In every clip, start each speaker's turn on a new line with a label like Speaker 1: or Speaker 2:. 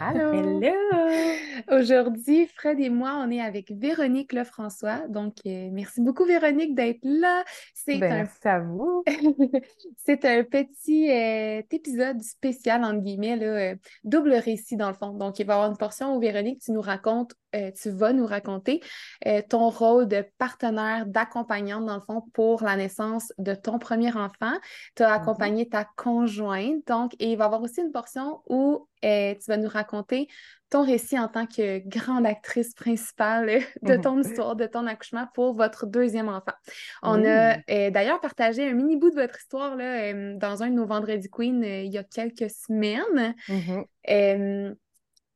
Speaker 1: Allô!
Speaker 2: Hello! Aujourd'hui, Fred et moi, on est avec Véronique Lefrançois. Donc, euh, merci beaucoup, Véronique, d'être là.
Speaker 1: C'est ben, un... Merci à vous.
Speaker 2: C'est un petit euh, épisode spécial, entre guillemets, là, euh, double récit dans le fond. Donc, il va y avoir une portion où, Véronique, tu nous racontes, tu vas nous raconter ton rôle de partenaire, d'accompagnante, dans le fond, pour la naissance de ton premier enfant. Tu as mm-hmm. accompagné ta conjointe. Donc, et il va y avoir aussi une portion où tu vas nous raconter ton récit en tant que grande actrice principale de ton mhm. histoire, de ton accouchement pour votre deuxième enfant. On a euh, d'ailleurs partagé un mini bout de votre histoire là, euh, dans un de nos Vendredi Queen euh, il y a quelques semaines. Mhm.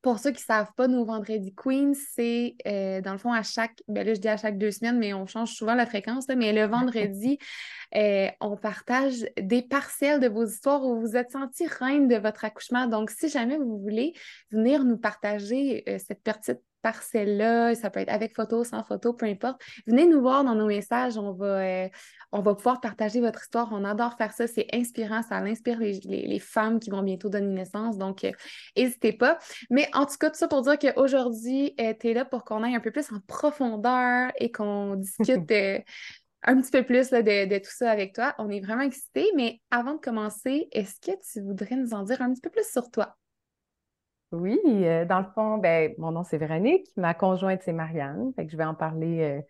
Speaker 2: Pour ceux qui ne savent pas, nos vendredis Queen, c'est euh, dans le fond à chaque, ben là je dis à chaque deux semaines, mais on change souvent la fréquence, mais le vendredi, euh, on partage des parcelles de vos histoires où vous êtes senti reine de votre accouchement. Donc, si jamais vous voulez venir nous partager euh, cette petite parcelle-là, ça peut être avec photo, sans photo, peu importe. Venez nous voir dans nos messages, on va, on va pouvoir partager votre histoire. On adore faire ça, c'est inspirant, ça inspire les, femmes qui vont bientôt donner naissance, donc euh, n'hésitez pas. Mais en tout cas, tout ça pour dire qu'aujourd'hui, euh, tu es là pour qu'on aille un peu plus en profondeur et qu'on discute un petit peu plus de, de, tout ça avec toi. On est vraiment excités, mais avant de commencer, est-ce que tu voudrais nous en dire un petit peu plus sur toi?
Speaker 1: Oui, euh, dans le fond, ben, mon nom c'est Véronique, ma conjointe c'est Marianne, fait que je vais en parler euh,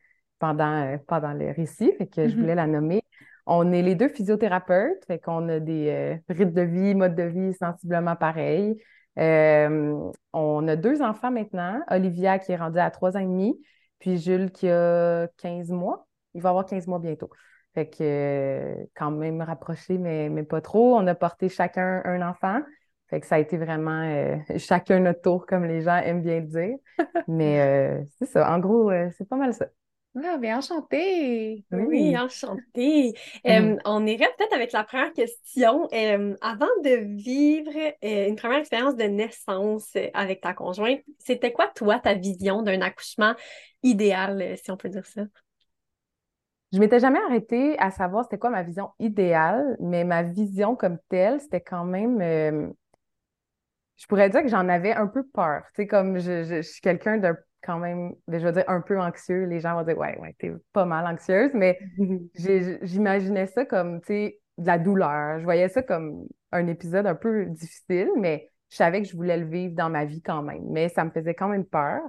Speaker 1: pendant, euh, pendant le récit, fait que je mm-hmm. voulais la nommer. On est les deux physiothérapeutes, fait qu'on a des rythmes de vie, mode de vie sensiblement pareils. on a deux enfants maintenant, Olivia qui est rendue à trois ans et demi, puis Jules qui a 15 mois. Il va avoir 15 mois bientôt. Fait que quand même rapproché, mais, mais pas trop. On a porté chacun un enfant. Fait que ça a été vraiment euh, chacun notre tour, comme les gens aiment bien le dire. Mais euh, c'est ça. En gros, euh, c'est pas mal ça.
Speaker 2: Ah, bien enchantée!
Speaker 3: Oui, enchantée. Mm. on irait peut-être avec la première question. avant de vivre une première expérience de naissance avec ta conjointe, c'était quoi, toi, ta vision d'un accouchement idéal, si on peut dire ça?
Speaker 1: Je m'étais jamais arrêtée à savoir c'était quoi ma vision idéale, mais ma vision comme telle, c'était quand même je pourrais dire que j'en avais un peu peur. Tu sais, comme je, suis quelqu'un de quand même, ben, je veux dire, un peu anxieux. Les gens vont dire, ouais, ouais, t'es pas mal anxieuse, mais j'imaginais ça comme, tu sais, de la douleur. Je voyais ça comme un épisode un peu difficile, mais je savais que je voulais le vivre dans ma vie quand même. Mais ça me faisait quand même peur.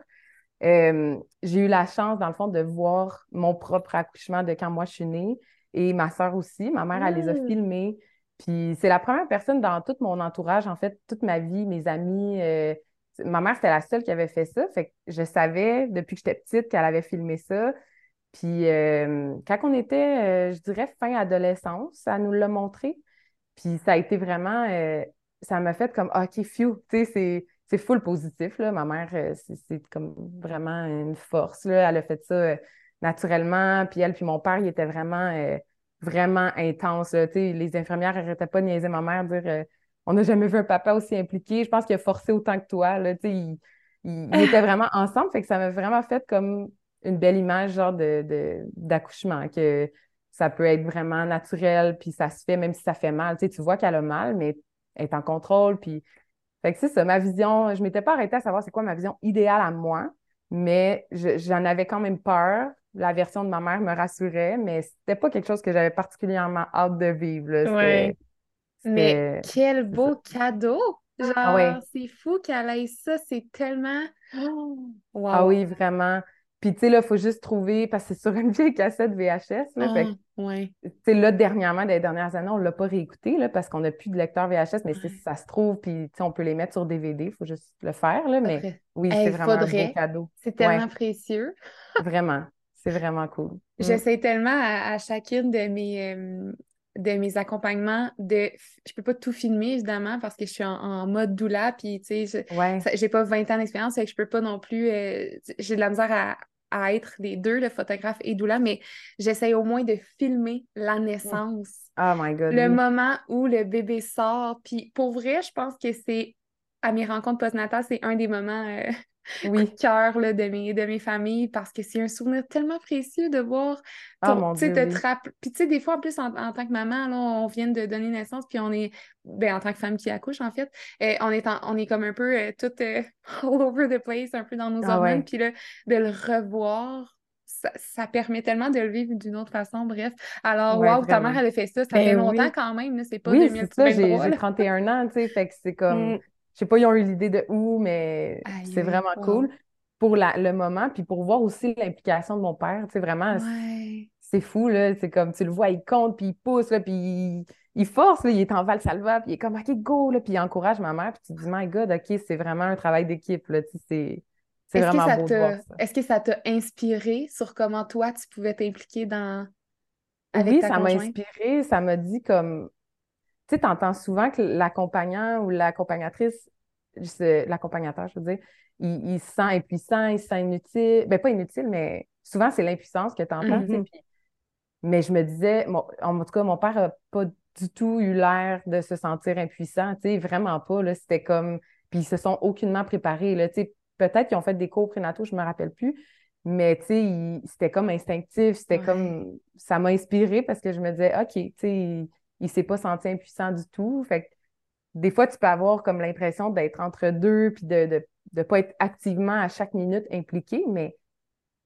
Speaker 1: Euh, j'ai eu la chance, dans le fond, de voir mon propre accouchement de quand moi je suis née et ma soeur aussi. Ma mère, elle les a mmh. filmés. Puis c'est la première personne dans tout mon entourage, en fait, toute ma vie, mes amis. Euh, ma mère, c'était la seule qui avait fait ça. Fait que je savais depuis que j'étais petite qu'elle avait filmé ça. Puis euh, quand on était, euh, je dirais, fin adolescence, ça nous l'a montré. Puis ça a été vraiment, ça m'a fait comme, OK, phew, tu sais, c'est full positif, là. Ma mère, c'est comme vraiment une force, là. Elle a fait ça naturellement. Puis elle, puis mon père, il était vraiment vraiment intense. Les infirmières n'arrêtaient pas de niaiser ma mère, dire euh, On n'a jamais vu un papa aussi impliqué. Je pense qu'il a forcé autant que toi. Là, ils, étaient vraiment ensemble. Fait que ça m'a vraiment fait comme une belle image genre de, d'accouchement, que ça peut être vraiment naturel, puis ça se fait même si ça fait mal. Tu, tu vois qu'elle a mal, mais elle est en contrôle. Puis... Fait que c'est ça, ma vision. Je m'étais pas arrêtée à savoir c'est quoi ma vision idéale à moi, mais j'en avais quand même peur la version de ma mère me rassurait, mais c'était pas quelque chose que j'avais particulièrement hâte de vivre.
Speaker 2: Mais quel beau cadeau! Ah Genre, c'est fou qu'elle ait ça, c'est tellement.
Speaker 1: Ah oui, vraiment. Puis, tu sais, là, il faut juste trouver, parce que c'est sur une vieille cassette VHS. Là,
Speaker 2: ah,
Speaker 1: là, dernièrement, des dernières années, on ne l'a pas réécouté, là, parce qu'on n'a plus de lecteur VHS, mais si ça se trouve, puis, on peut les mettre sur DVD, il faut juste le faire, là, mais oui, c'est vraiment un beau cadeau.
Speaker 2: C'est tellement précieux.
Speaker 1: vraiment. C'est vraiment cool. Mm.
Speaker 2: J'essaie tellement à, chacune de mes, euh, de mes accompagnements de. Je peux pas tout filmer, évidemment, parce que je suis en, mode doula, puis tu sais, j'ai pas 20 ans d'expérience, et que je peux pas non plus. Euh, j'ai de la misère à, à être les deux, le photographe et doula, mais j'essaye au moins de filmer la naissance.
Speaker 1: Oh my God.
Speaker 2: Le moment où le bébé sort. Puis pour vrai, je pense que c'est à mes rencontres postnatales, c'est un des moments euh,
Speaker 1: oui.
Speaker 2: cœur de mes, de mes familles parce que c'est un souvenir tellement précieux de voir
Speaker 1: oh, mon Dieu,
Speaker 2: te Puis tu sais, des fois, en plus, en, tant que maman, là, on vient de donner naissance, puis on est, ben, en tant que femme qui accouche, en fait, euh, on, est on est comme un peu euh, tout all over the place, un peu dans nos
Speaker 1: ah,
Speaker 2: hormones, puis là, de le revoir, ça, permet tellement de le vivre d'une autre façon, bref. Alors, wow, ta mère, elle a fait ça, ça ben fait longtemps quand même, c'est pas
Speaker 1: oui, 2023. j'ai 31 ans, tu sais, fait que c'est comme...
Speaker 2: Mm.
Speaker 1: Je sais pas, ils ont eu l'idée de où, mais c'est vraiment cool pour la, le moment, puis pour voir aussi l'implication de mon père. Tu sais, vraiment, c'est fou, là. C'est comme, tu le vois, il compte, puis il pousse, là, puis il, force, là, il est en val salva, puis il est comme, OK, go, là, puis il encourage ma mère, puis tu te dis, my God, OK, c'est vraiment un travail d'équipe, là. Tu sais, c'est vraiment beau de voir ça.
Speaker 2: Est-ce que ça t'a inspiré sur comment toi, tu pouvais t'impliquer dans...
Speaker 1: Avec oui, ça m'a inspiré, ça m'a dit comme sais, tu entends souvent que l'accompagnant ou l'accompagnatrice, l'accompagnateur, je veux dire, il, se sent impuissant, il se sent inutile. Ben, pas inutile, mais souvent, c'est l'impuissance que tu entends. Mm-hmm. Mais je me disais, en tout cas, mon père n'a pas du tout eu l'air de se sentir impuissant, tu sais, vraiment pas. C'était comme. Puis ils se sont aucunement préparés. Là, tu sais, peut-être qu'ils ont fait des cours prénataux, je me rappelle plus. Mais tu sais, c'était comme instinctif, c'était comme. Ça m'a inspiré parce que je me disais, OK, tu sais, il s'est pas senti impuissant du tout. Fait que des fois, tu peux avoir comme l'impression d'être entre deux puis de ne de, pas être activement à chaque minute impliqué, mais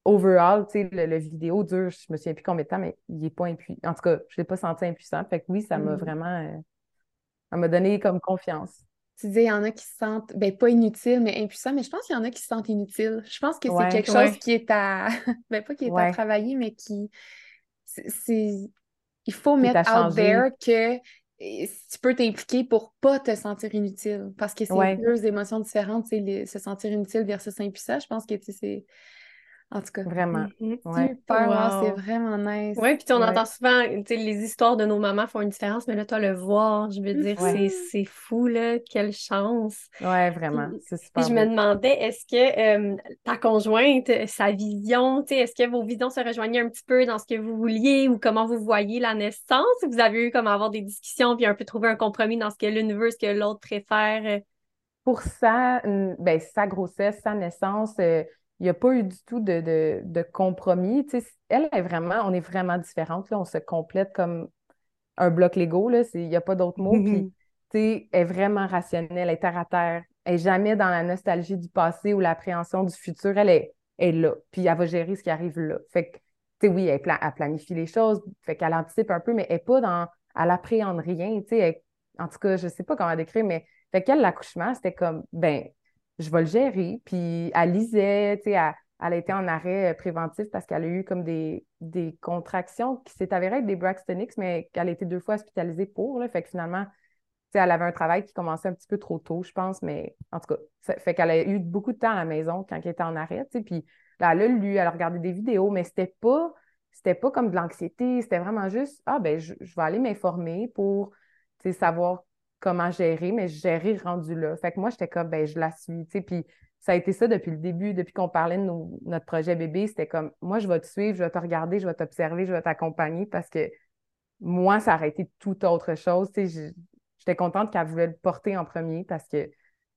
Speaker 1: overall, tu sais, le, vidéo dure, je me souviens plus combien de temps, mais il n'est pas impuissant. En tout cas, je ne l'ai pas senti impuissant. Fait que oui, ça m'a mm. vraiment. Euh, ça m'a donné comme confiance.
Speaker 2: Tu disais, il y en a qui se sentent, ben pas inutiles, mais impuissants, mais je pense qu'il y en a qui se sentent inutiles. Je pense que c'est quelque chose qui est à. ben pas qui est à travailler, mais qui. C'est il faut mettre out there que tu peux t'impliquer pour pas te sentir inutile. Parce que c'est deux émotions différentes, c'est se sentir inutile versus impuissant. Je pense que c'est en tout cas.
Speaker 1: Vraiment.
Speaker 2: Mm-hmm. Super, c'est vraiment nice.
Speaker 3: Oui, puis on entend souvent, les histoires de nos mamans font une différence, mais là, toi, le voir, je veux dire, c'est fou, là, quelle chance.
Speaker 1: Oui, vraiment, c'est super.
Speaker 3: Puis je me demandais, est-ce que euh, ta conjointe, sa vision, est-ce que vos visions se rejoignaient un petit peu dans ce que vous vouliez ou comment vous voyez la naissance? Vous avez eu comme avoir des discussions puis un peu trouver un compromis dans ce que l'une veut, ce que l'autre préfère?
Speaker 1: Pour ça, ben, sa grossesse, sa naissance, euh, il n'y a pas eu du tout de, de, compromis. elle est vraiment, on est vraiment différentes. Là. On se complète comme un bloc Lego. Il n'y a pas d'autre mot. Puis, elle est vraiment rationnelle, elle est terre à terre. Elle n'est jamais dans la nostalgie du passé ou l'appréhension du futur. Elle est, là. Puis elle va gérer ce qui arrive là. Fait que, oui, elle, planifie les choses, fait qu'elle anticipe un peu, mais elle n'est pas dans. Elle appréhende rien. en tout cas, je ne sais pas comment décrire, mais fait qu'elle, l'accouchement, c'était comme, ben, je vais le gérer. Puis elle lisait, tu sais, elle, a été en arrêt euh, préventif parce qu'elle a eu comme des, des contractions qui s'est avérées être des Braxton X, mais qu'elle a été deux fois hospitalisée pour. Là, fait que finalement, tu sais, elle avait un travail qui commençait un petit peu trop tôt, je pense, mais en tout cas, ça fait qu'elle a eu beaucoup de temps à la maison quand elle était en arrêt, tu sais, puis là, elle a lu, elle a regardé des vidéos, mais c'était pas, c'était pas comme de l'anxiété, c'était vraiment juste, ah ben, je, je vais aller m'informer pour, savoir comment gérer, mais gérer rendu là. Fait que moi, j'étais comme, ben, je la suis, tu sais, puis ça a été ça depuis le début, depuis qu'on parlait de notre projet bébé, c'était comme, moi, je vais te suivre, je vais te regarder, je vais t'observer, je vais t'accompagner parce que moi, ça aurait été tout autre chose, tu sais, j'étais contente qu'elle voulait le porter en premier parce que,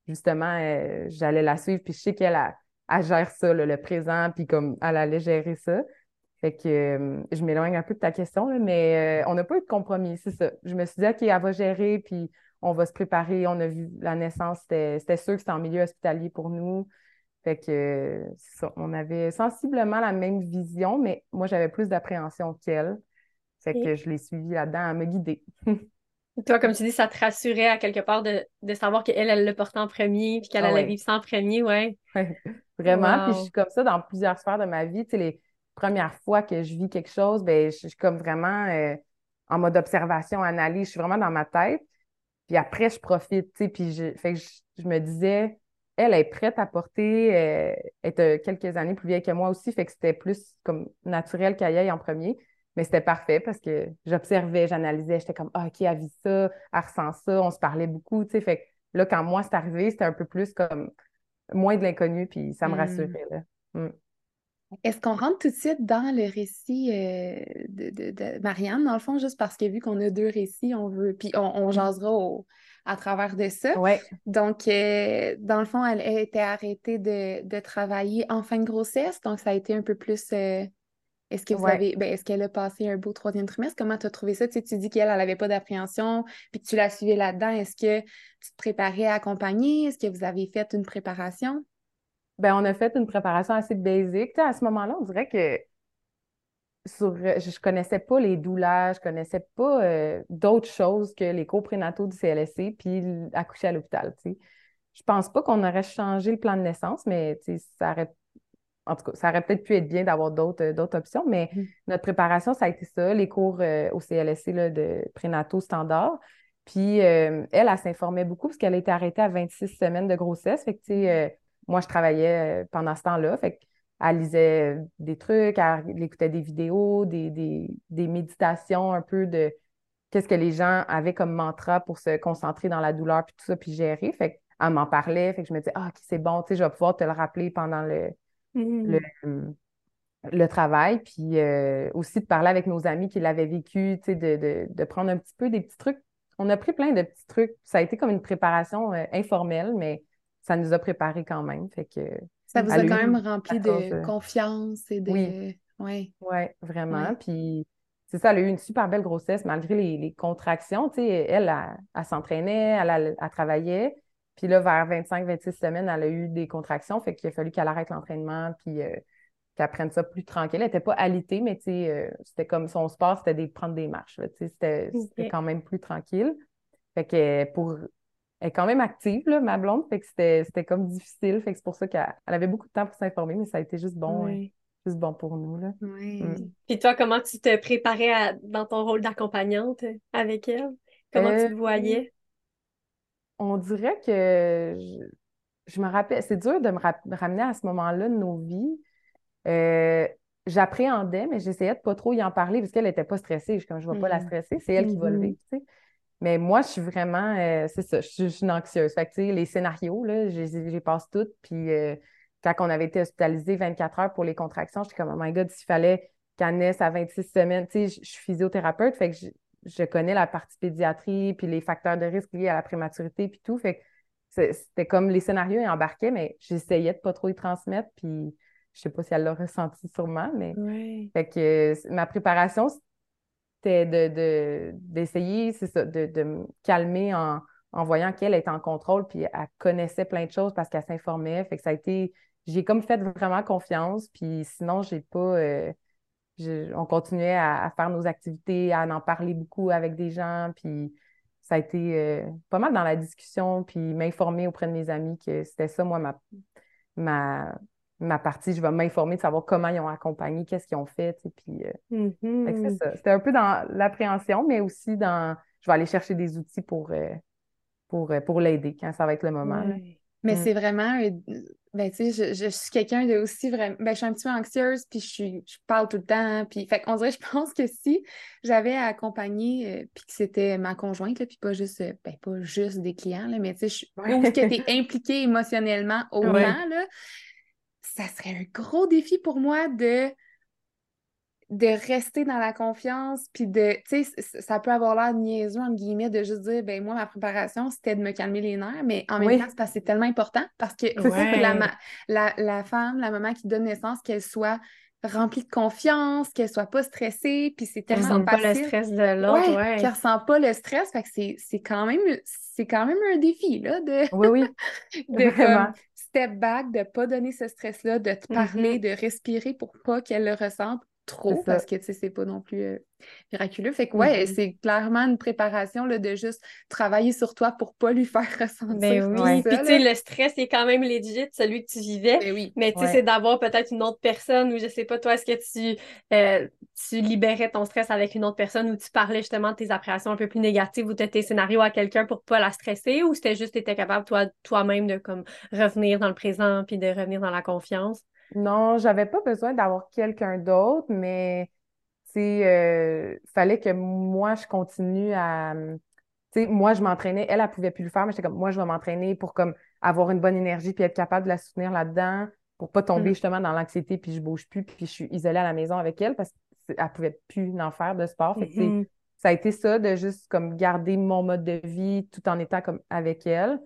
Speaker 1: justement, euh, j'allais la suivre, puis je sais qu'elle a, gère ça, le présent, puis comme elle allait gérer ça. Fait que euh, je m'éloigne un peu de ta question, mais euh, on n'a pas eu de compromis, c'est ça. Je me suis dit, OK, elle va gérer, puis on va se préparer. On a vu la naissance, c'était sûr que c'était en milieu hospitalier pour nous. Fait que ça, on avait sensiblement la même vision, mais moi, j'avais plus d'appréhension qu'elle. Fait que je l'ai suivie là-dedans à me guider.
Speaker 3: Toi, comme tu dis, ça te rassurait à quelque part de, savoir qu'elle, elle le portait en premier, puis qu'elle ah allait vivre ça en premier, ouais.
Speaker 1: Vraiment. Puis je suis comme ça dans plusieurs sphères de ma vie. Tu sais, les premières fois que je vis quelque chose, ben, je, suis comme vraiment euh, en mode observation, analyse. Je suis vraiment dans ma tête. Puis après, je profite, tu sais, puis je, fait que je, me disais, elle est prête à porter, euh, elle est quelques années plus vieille que moi aussi, fait que c'était plus comme naturel qu'elle aille en premier. Mais c'était parfait parce que j'observais, j'analysais, j'étais comme, ah, OK, elle vit ça, elle ressent ça, on se parlait beaucoup, tu sais. Fait que là, quand moi, c'est arrivé, c'était un peu plus comme moins de l'inconnu, puis ça me hmm. rassurait, là. Hmm.
Speaker 2: Est-ce qu'on rentre tout de suite dans le récit euh, de, Marianne, dans le fond, juste parce que vu qu'on a deux récits, on veut, puis on, mm. jasera à travers de ça.
Speaker 1: Ouais.
Speaker 2: Donc, euh, dans le fond, elle, a été arrêtée de, travailler en fin de grossesse, donc ça a été un peu plus. Euh, est-ce que vous avez, ben, est-ce qu'elle a passé un beau troisième trimestre? Comment tu as trouvé ça? Tu, sais, tu dis qu'elle n'avait pas d'appréhension, puis que tu l'as suivie là-dedans. Est-ce que tu te préparais à accompagner? Est-ce que vous avez fait une préparation?
Speaker 1: Ben, on a fait une préparation assez basique. à ce moment-là, on dirait que sur, je ne connaissais pas les douleurs, je ne connaissais pas euh, d'autres choses que les cours prénataux du CLSC puis accoucher à l'hôpital. Je Je pense pas qu'on aurait changé le plan de naissance, mais ça aurait, en tout cas, ça aurait peut-être pu être bien d'avoir d'autres, euh, d'autres options, mais mmh. notre préparation, ça a été ça, les cours euh, au CLSC là, de prénataux standard. Puis elle, elle, s'informait beaucoup parce qu'elle a été arrêtée à 26 semaines de grossesse. Fait que, moi, je travaillais euh, pendant ce temps-là. Fait elle lisait des trucs, elle écoutait des vidéos, des, méditations un peu de qu'est-ce que les gens avaient comme mantra pour se concentrer dans la douleur puis tout ça, puis gérer. Fait elle m'en parlait. Fait que je me disais, ah, c'est bon, tu sais, je vais pouvoir te le rappeler pendant le, le, mmh. travail. Puis euh, aussi de parler avec nos amis qui l'avaient vécu, tu sais, de, prendre un petit peu des petits trucs. On a pris plein de petits trucs. Ça a été comme une préparation euh, informelle, mais ça nous a préparé quand même. Fait que,
Speaker 2: ça vous a quand même rempli de confiance et de.
Speaker 1: Oui, ouais. ouais vraiment. Puis c'est ça, elle a eu une super belle grossesse malgré les, contractions. Elle, elle, s'entraînait, elle, elle, travaillait. Puis là, vers 25-26 semaines, elle a eu des contractions. Fait qu'il a fallu qu'elle arrête l'entraînement puis euh, qu'elle prenne ça plus tranquille. Elle n'était pas alitée, mais euh, c'était comme son sport, c'était de prendre des marches. C'était quand même plus tranquille. Fait que pour elle est quand même active, là, ma blonde, fait que c'était comme difficile. Fait que c'est pour ça qu'elle avait beaucoup de temps pour s'informer, mais ça a été juste bon, hein, juste bon pour nous. Là.
Speaker 3: Oui. Mm. Puis toi, comment tu te préparais dans ton rôle d'accompagnante avec elle? Comment tu te euh, voyais?
Speaker 1: On dirait que je, me rappelle, c'est dur de me ramener à ce moment-là de nos vies. Euh, j'appréhendais, mais j'essayais de pas trop y en parler parce qu'elle n'était pas stressée. Je, comme je ne vais pas la mm. stresser, c'est elle qui va le mm-hmm. vivre. Tu sais. Mais moi, je suis vraiment, euh, c'est ça, je suis, une anxieuse. Fait que, les scénarios, là, j'ai passe toutes. Puis euh, quand on avait été hospitalisé 24 heures pour les contractions, j'étais comme, oh my God, s'il fallait qu'elle naisse à 26 semaines, tu sais, je suis physiothérapeute, fait que je, connais la partie pédiatrie, puis les facteurs de risque liés à la prématurité, puis tout. Fait que c'était comme les scénarios, ils embarquaient, mais j'essayais de pas trop y transmettre, puis je sais pas si elle l'a ressenti sûrement, mais fait que ma préparation, c'était d'essayer, c'est ça, de, me calmer en, voyant qu'elle était en contrôle, puis elle connaissait plein de choses parce qu'elle s'informait. Fait que ça a été. J'ai comme fait vraiment confiance, puis sinon, j'ai pas. Euh, on continuait à, faire nos activités, à en parler beaucoup avec des gens, puis ça a été euh, pas mal dans la discussion, puis m'informer auprès de mes amis que c'était ça, moi, ma, ma, ma partie, je vais m'informer de savoir comment ils ont accompagné, qu'est-ce qu'ils ont fait, puis euh, c'est
Speaker 3: mm-hmm.
Speaker 1: ça. C'était un peu dans l'appréhension, mais aussi dans, je vais aller chercher des outils pour, euh, pour, euh, pour l'aider quand ça va être le moment.
Speaker 2: Mais mm. c'est vraiment, ben tu sais, je, suis quelqu'un de aussi vraiment, ben je suis un petit peu anxieuse, puis je, suis, je parle tout le temps, puis fait on dirait, je pense que si j'avais accompagné, puis que c'était ma conjointe, puis pas juste, ben pas juste des clients, là, mais tu sais, ou que tu es impliquée émotionnellement autant, là, ça serait un gros défi pour moi de de rester dans la confiance, puis de, tu sais, ça peut avoir l'air niaiseux, entre guillemets, de juste dire, ben moi, ma préparation, c'était de me calmer les nerfs, mais en même temps, c'est parce que c'est tellement important, parce que la, la, femme, la maman qui donne naissance, qu'elle soit remplie de confiance, qu'elle soit pas stressée, puis c'est tellement
Speaker 3: pas le stress de l'autre, ouais,
Speaker 2: Qu'elle ressent pas le stress, fait que c'est quand même, c'est quand même un défi, là, de...
Speaker 1: Oui, oui,
Speaker 2: de, step back, de ne pas donner ce stress-là, de te parler, mm-hmm. de respirer pour pas qu'elle le ressente trop, parce que, tu sais, c'est pas non plus euh, miraculeux. Fait que, ouais, c'est clairement une préparation là, de juste travailler sur toi pour pas lui faire ressentir
Speaker 3: ben oui. Puis, tu sais, le stress est quand même legit, celui que tu vivais.
Speaker 2: Ben oui.
Speaker 3: Mais, tu sais, c'est d'avoir peut-être une autre personne ou je sais pas, toi, est-ce que tu, euh, tu libérais ton stress avec une autre personne ou tu parlais justement de tes appréhensions un peu plus négatives ou de tes scénarios à quelqu'un pour pas la stresser ou c'était juste, tu étais capable, toi, toi-même, de comme revenir dans le présent puis de revenir dans la confiance?
Speaker 1: Non, j'avais pas besoin d'avoir quelqu'un d'autre, mais il euh, fallait que moi, je continue à. Tu sais, moi, je m'entraînais. Elle, elle pouvait plus le faire, mais j'étais comme, moi, je vais m'entraîner pour comme avoir une bonne énergie puis être capable de la soutenir là-dedans pour pas tomber
Speaker 2: Mm.
Speaker 1: justement dans l'anxiété, puis je bouge plus, puis je suis isolée à la maison avec elle parce qu'elle pouvait plus en faire de sport. Fait que, ça a été ça de juste comme garder mon mode de vie tout en étant comme avec elle.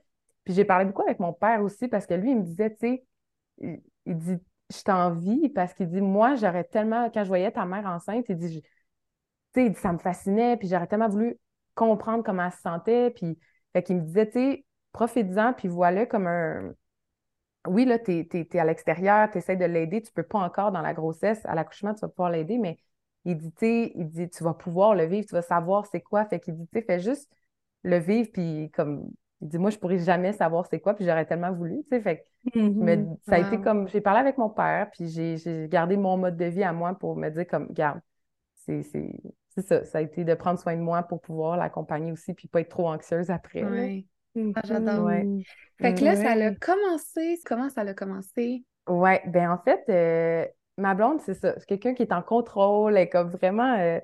Speaker 1: Puis j'ai parlé beaucoup avec mon père aussi parce que lui, il me disait, tu sais, il, il dit, je t'envie parce qu'il dit, moi, j'aurais tellement, quand je voyais ta mère enceinte, il dit, je- tu il dit, ça me fascinait, puis j'aurais tellement voulu comprendre comment elle se sentait. Puis, fait qu'il me disait, tu sais, profite-en, puis voilà comme un. Oui, là, t'es, t'es à l'extérieur, tu essaies de l'aider, tu peux pas encore dans la grossesse, à l'accouchement, tu vas pouvoir l'aider, mais il dit, tu il dit, tu vas pouvoir le vivre, tu vas savoir c'est quoi. Fait qu'il dit, tu fais juste le vivre, puis comme, il dit, moi, je pourrais jamais savoir c'est quoi, puis j'aurais tellement voulu, tu sais. Fait que me-
Speaker 3: Mhm.
Speaker 1: ça a été comme, j'ai parlé avec mon père, puis j'ai j'ai gardé mon mode de vie à moi pour me dire comme, garde, c'est c'est- c'est ça, ça a été de prendre soin de moi pour pouvoir l'accompagner aussi, puis pas être trop anxieuse après.
Speaker 3: Mhm.
Speaker 2: Ah, j'adore.
Speaker 1: Ouais.
Speaker 2: Fait que là, ça a commencé. Comment ça a commencé?
Speaker 1: Ouais, ben en fait, euh, ma blonde, c'est ça, c'est quelqu'un qui est en contrôle, elle est comme vraiment, euh,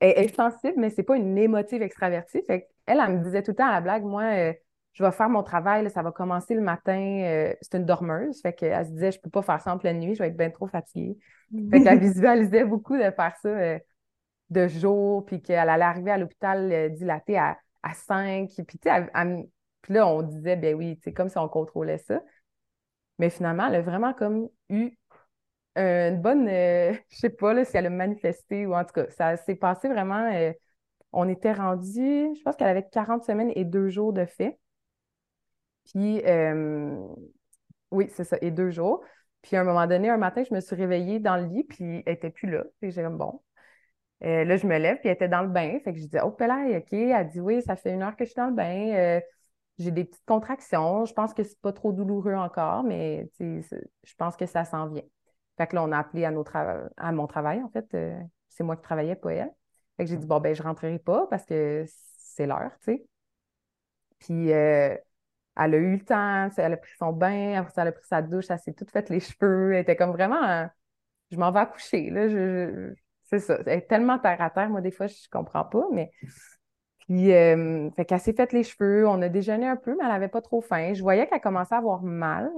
Speaker 1: elle est sensible, mais c'est pas une émotive extravertie. Fait qu'elle, elle me disait tout le temps à la blague, moi, euh, je vais faire mon travail, là, ça va commencer le matin. euh, c'est une dormeuse, fait qu'elle se disait, je peux pas faire ça en pleine nuit, je vais être bien trop fatiguée. Fait qu'elle visualisait beaucoup de faire ça euh, de jour, puis qu'elle allait arriver à l'hôpital euh, dilatée à, à 5. Puis, elle- elle- là, on disait, ben oui, c'est comme si on contrôlait ça. Mais finalement, elle a vraiment comme eu une bonne, je sais pas là, si elle a manifesté ou en tout cas, ça s'est passé vraiment. On était rendu, je pense qu'elle avait 40 semaines et deux jours de fait. Puis, euh, oui, c'est ça, et deux jours. Puis, à un moment donné, un matin, je me suis réveillée dans le lit, puis elle était plus là. Que j'ai comme bon. Euh, là, je me lève, puis elle était dans le bain. Fait que je dis, oh, Pelaye, OK. Elle dit, oui, ça fait une heure que je suis dans le bain. Euh, j'ai des petites contractions. Je pense que c'est pas trop douloureux encore, mais je pense que ça s'en vient. Fait que là, on a appelé à, nos à mon travail, en fait. C'est moi qui travaillais, pas elle. Que j'ai dit, bon, ben, je rentrerai pas parce que c'est l'heure, tu sais. Puis, euh, elle a eu le temps, elle a pris son bain, elle a pris sa douche, elle s'est toute faite les cheveux. Elle était comme vraiment, je m'en vais accoucher, là. Je, je- c'est ça. Elle est tellement terre à terre, moi, des fois, je comprends pas, mais. Puis, euh, fait qu'elle s'est faite les cheveux, on a déjeuné un peu, mais elle avait pas trop faim. Je voyais qu'elle commençait à avoir mal,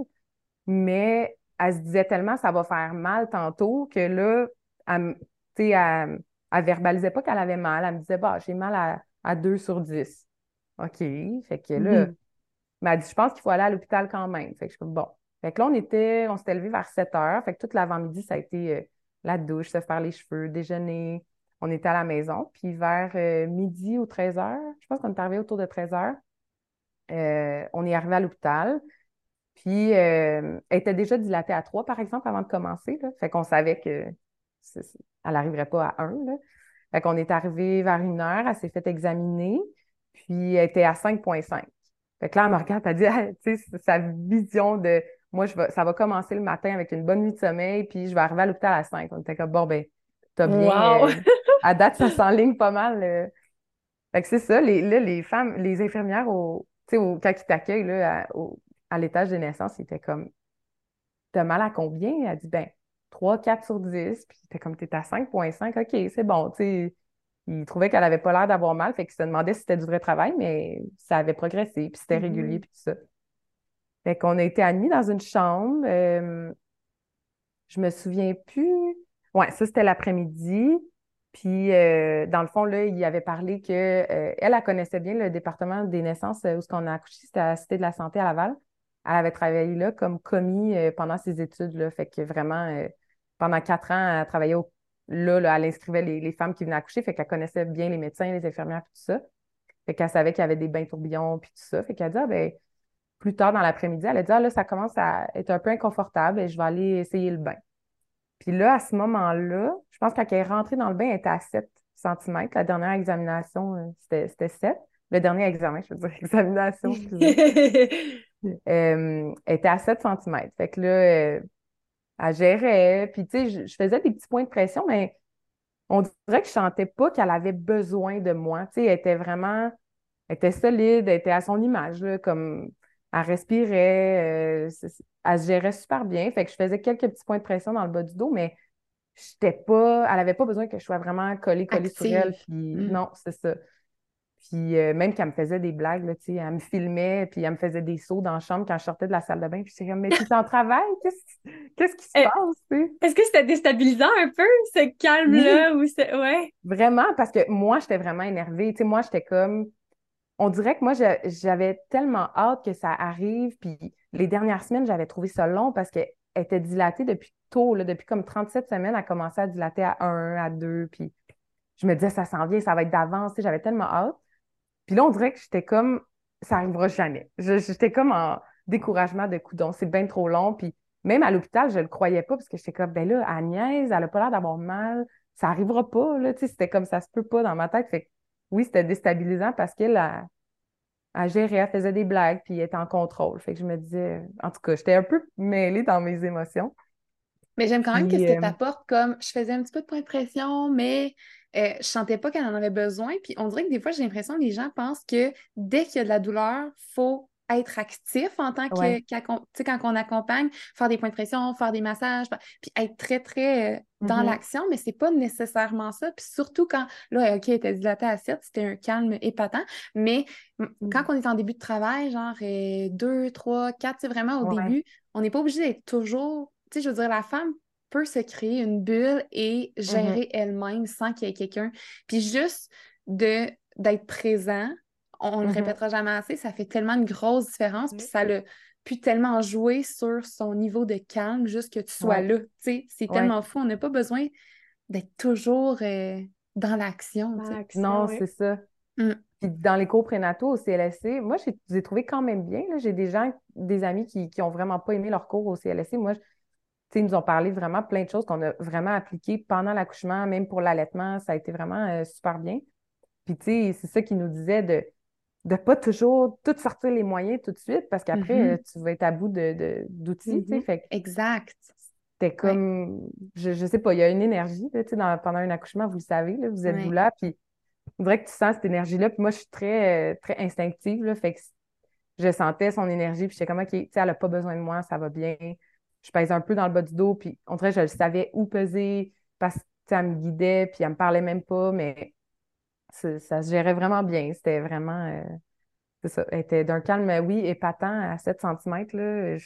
Speaker 1: mais elle se disait tellement ça va faire mal tantôt que là, tu sais, elle, elle verbalisait pas qu'elle avait mal. Elle me disait, bah, j'ai mal à, à 2 sur 10. OK. Fait que là,
Speaker 3: Mhm.
Speaker 1: mais elle dit, je pense qu'il faut aller à l'hôpital quand même. Fait que je suis bon. Fait que là, on était, on s'était levé vers 7 heures. Fait que toute l'avant-midi, ça a été euh, la douche, se faire les cheveux, déjeuner. On était à la maison. Puis vers euh, midi ou 13 heures, je pense qu'on est arrivé autour de 13 heures, euh, on est arrivé à l'hôpital. Puis elle était déjà dilatée à 3, par exemple, avant de commencer. Là. Fait qu'on savait que elle n'arriverait pas à 1. Là. Fait qu'on est arrivé vers une heure, elle s'est fait examiner, puis elle était à 5,5. Fait que là, elle me regarde, elle dit, Ah, tu sais, sa vision de moi, je vais, ça va commencer le matin avec une bonne nuit de sommeil, puis je vais arriver à l'hôpital à 5. On était comme, bon, ben, t'as bien.
Speaker 3: Wow!
Speaker 1: euh, à date, ça s'enligne pas mal. euh. Fait que c'est ça, les, là, les femmes, les infirmières, au, tu sais, au, quand ils t'accueillent à, à l'étage des naissances, ils étaient comme, t'as mal à combien? Elle dit, ben, 3, 4 sur 10. Puis t'es comme, t'es à 5,5. OK, c'est bon, tu sais. Ils trouvaient qu'elle avait pas l'air d'avoir mal, fait qu'ils se demandaient si c'était du vrai travail, mais ça avait progressé, puis c'était
Speaker 3: Mhm.
Speaker 1: régulier, puis tout ça. Fait qu'on a été admis dans une chambre. euh, je me souviens plus. Ouais, ça, c'était l'après-midi. Puis, euh, dans le fond, là, il avait parlé que euh, elle, elle connaissait bien le département des naissances euh, où ce qu'on a accouché, c'était à la Cité de la Santé à Laval. Elle avait travaillé là comme commis pendant ses études, là. Fait que vraiment, pendant quatre ans, elle travaillait au- là, là, elle inscrivait les, les femmes qui venaient accoucher. Fait qu'elle connaissait bien les médecins, les infirmières, puis tout ça. Fait qu'elle savait qu'il y avait des bains tourbillons, puis tout ça. Fait qu'elle dit, ah, ben, plus tard dans l'après-midi, elle a dit, ah, là, ça commence à être un peu inconfortable et je vais aller essayer le bain. Puis là, à ce moment-là, je pense que quand elle est rentrée dans le bain, elle était à 7 cm. La dernière examination, euh, c'était c'était 7. Le dernier examen, je veux dire, examination, excusez. Euh, elle était à 7 cm. Fait que là, euh, elle gérait. Puis, tu sais, je, je faisais des petits points de pression, mais on dirait que je sentais pas qu'elle avait besoin de moi. Tu sais, elle était vraiment, elle était solide, elle était à son image, là, comme elle respirait, euh, elle se gérait super bien. Fait que je faisais quelques petits points de pression dans le bas du dos, mais j'étais pas, elle avait pas besoin que je sois vraiment collée, collée sur elle. Puis
Speaker 2: Mm.
Speaker 1: non, c'est ça. Puis euh, même qu'elle me faisait des blagues, là, elle me filmait, puis elle me faisait des sauts dans la chambre quand je sortais de la salle de bain. Puis j'étais comme, mais tu es en travail? Qu'est-ce qui se
Speaker 3: Eh,
Speaker 1: passe?
Speaker 3: Est-ce que c'était déstabilisant un peu, ce calme-là? Ou c'est... Ouais?
Speaker 1: Vraiment, parce que moi, j'étais vraiment énervée. Tu sais, moi, j'étais comme. On dirait que moi, j'avais tellement hâte que ça arrive. Puis les dernières semaines, j'avais trouvé ça long parce qu'elle était dilatée depuis tôt, là, depuis comme 37 semaines, elle commençait à dilater à 1, à 2. Puis je me disais, ça s'en vient, ça va être d'avance. Tu sais, J'avais tellement hâte. Puis là, on dirait que j'étais comme, ça arrivera jamais. J'étais comme en découragement de coudon. C'est bien trop long. Puis même à l'hôpital, je le croyais pas parce que j'étais comme, ben là, Agnès, elle a pas l'air d'avoir mal. Ça arrivera pas, là. Tu sais, c'était comme ça se peut pas dans ma tête. Fait que oui, c'était déstabilisant parce qu'elle, elle, elle gérait, elle faisait des blagues, puis elle était en contrôle. Fait que je me disais, en tout cas, j'étais un peu mêlée dans mes émotions.
Speaker 2: Mais j'aime quand même qu'est-ce que
Speaker 1: euh,
Speaker 2: tu apportes comme je faisais un petit peu de point de pression, mais euh, je sentais pas qu'elle en avait besoin. Puis on dirait que des fois, j'ai l'impression que les gens pensent que dès qu'il y a de la douleur, faut être actif en tant que,
Speaker 1: Ouais.
Speaker 2: quand on accompagne, faire des points de pression, faire des massages, puis être très, très euh, dans
Speaker 1: Mhm.
Speaker 2: l'action, mais c'est pas nécessairement ça. Puis surtout quand, là, OK, elle était dilatée à 7, c'était un calme épatant, mais quand on est en début de travail, genre 2, 3, 4, c'est vraiment au
Speaker 1: Ouais.
Speaker 2: début, on n'est pas obligé d'être toujours, tu sais, je veux dire, la femme peut se créer une bulle et gérer elle-même sans qu'il y ait quelqu'un. Puis juste de d'être présent, on ne le
Speaker 1: Mhm.
Speaker 2: répétera jamais assez, ça fait tellement une grosse différence, puis ça l'a pu tellement jouer sur son niveau de calme, juste que tu sois
Speaker 1: Ouais.
Speaker 2: là. Tu sais, c'est
Speaker 1: Ouais.
Speaker 2: tellement fou, on n'a pas besoin d'être toujours euh, dans l'action.
Speaker 1: Non,
Speaker 3: ouais.
Speaker 1: c'est ça.
Speaker 2: Mm.
Speaker 1: Puis dans les cours prénataux au CLSC, moi, j'ai j'ai trouvé quand même bien. là. J'ai des gens, des amis qui, qui ont vraiment pas aimé leur cours au CLSC. Moi, je- ils nous ont parlé vraiment plein de choses qu'on a vraiment appliquées pendant l'accouchement, même pour l'allaitement. Ça a été vraiment euh, super bien. Puis, tu sais, c'est ça qu'ils nous disaient de de pas toujours tout sortir les moyens tout de suite parce qu'après,
Speaker 2: Mhm.
Speaker 1: euh, tu vas être à bout de, de- d'outils, tu sais. Fait que
Speaker 2: Exact.
Speaker 1: c'était comme, je, je sais pas, il y a une énergie, là, tu sais, dans- pendant un accouchement, vous le savez, là, vous êtes-vous
Speaker 2: Ouais.
Speaker 1: là, puis on dirait que tu sens cette énergie-là, puis moi, je suis très, euh, très instinctive, là, fait que je sentais son énergie, puis j'étais comme, OK, tu sais, elle a pas besoin de moi, ça va bien. Je pèse un peu dans le bas du dos, puis on dirait que je le savais où peser, parce que, elle me guidait, puis elle me parlait même pas, mais ça, ça se gérait vraiment bien. C'était vraiment, euh, c'est ça, elle était d'un calme, oui, épatant à 7 cm,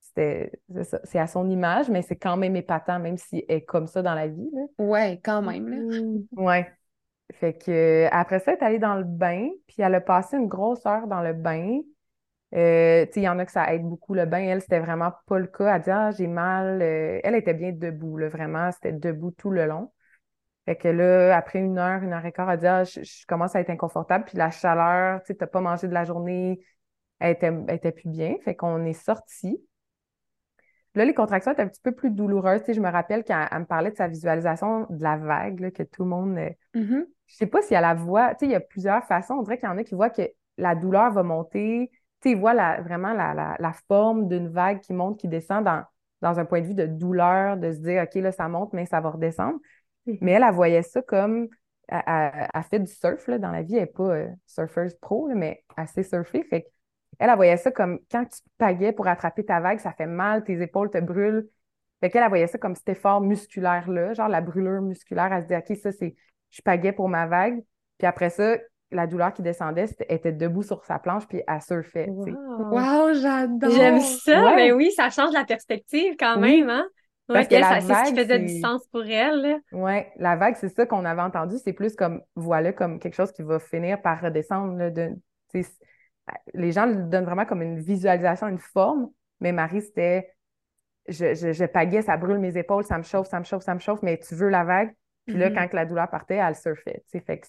Speaker 1: C'était, c'est ça, à son image, mais c'est quand même épatant, même si elle est comme ça dans la vie, là.
Speaker 2: Ouais, quand même, là.
Speaker 3: Mm.
Speaker 1: Ouais. Fait que après ça, elle est allée dans le bain, puis elle a passé une grosse heure dans le bain. Euh, il y en a que ça aide beaucoup le bain. Elle, c'était vraiment pas le cas. Elle dit Ah, j'ai mal. Euh, elle était bien debout, là, vraiment. C'était debout tout le long. Fait que là, après une heure, une heure et quart, elle dit Ah, je, je commence à être inconfortable. Puis la chaleur, tu sais, t'as pas mangé de la journée, elle était, elle était plus bien. Fait qu'on est sorti. Là, les contractions étaient un petit peu plus douloureuses. Je me rappelle qu'elle elle me parlait de sa visualisation de la vague, là, que tout le monde. euh,
Speaker 2: Mhm.
Speaker 1: je sais pas si elle la voit. Tu sais, il y a plusieurs façons. On dirait qu'il y en a qui voient que la douleur va monter. Tu voient la- vraiment la, la- la forme d'une vague qui monte, qui descend dans, dans un point de vue de douleur, de se dire, OK, là, ça monte, mais ça va redescendre. Mais elle, elle voyait ça comme. Elle, fait du surf là, dans la vie. Elle n'est pas euh, surfeuse pro, là, mais. Fait que elle, elle voyait ça comme quand tu pagais pour attraper ta vague, ça fait mal, tes épaules te brûlent. Fait qu'elle, elle voyait ça comme cet effort musculaire-là, genre la brûlure musculaire. Elle se dit, OK, ça, c'est. Je pagais pour ma vague. Puis après ça, la douleur qui descendait, était debout sur sa planche, puis elle surfait.
Speaker 3: Wow.
Speaker 2: Wow, j'adore!
Speaker 3: J'aime ça,
Speaker 1: Ouais.
Speaker 3: mais oui, ça change la perspective quand
Speaker 1: Oui.
Speaker 3: même, hein?
Speaker 1: Parce
Speaker 3: Ouais,
Speaker 1: que
Speaker 3: puis elle,
Speaker 1: la
Speaker 3: ça- c'est ce qui faisait du sens pour elle.
Speaker 1: Ouais, la vague, c'est ça qu'on avait entendu. C'est plus comme, voilà, comme quelque chose qui va finir par redescendre. là, de, les gens le donnent vraiment comme une visualisation, une forme. Mais Marie, c'était, je, je, je pagais, ça brûle mes épaules, ça me chauffe, ça me chauffe, ça me chauffe, mais tu veux la vague? Puis là,
Speaker 2: Mhm.
Speaker 1: quand que la douleur partait, elle surfait. Fait que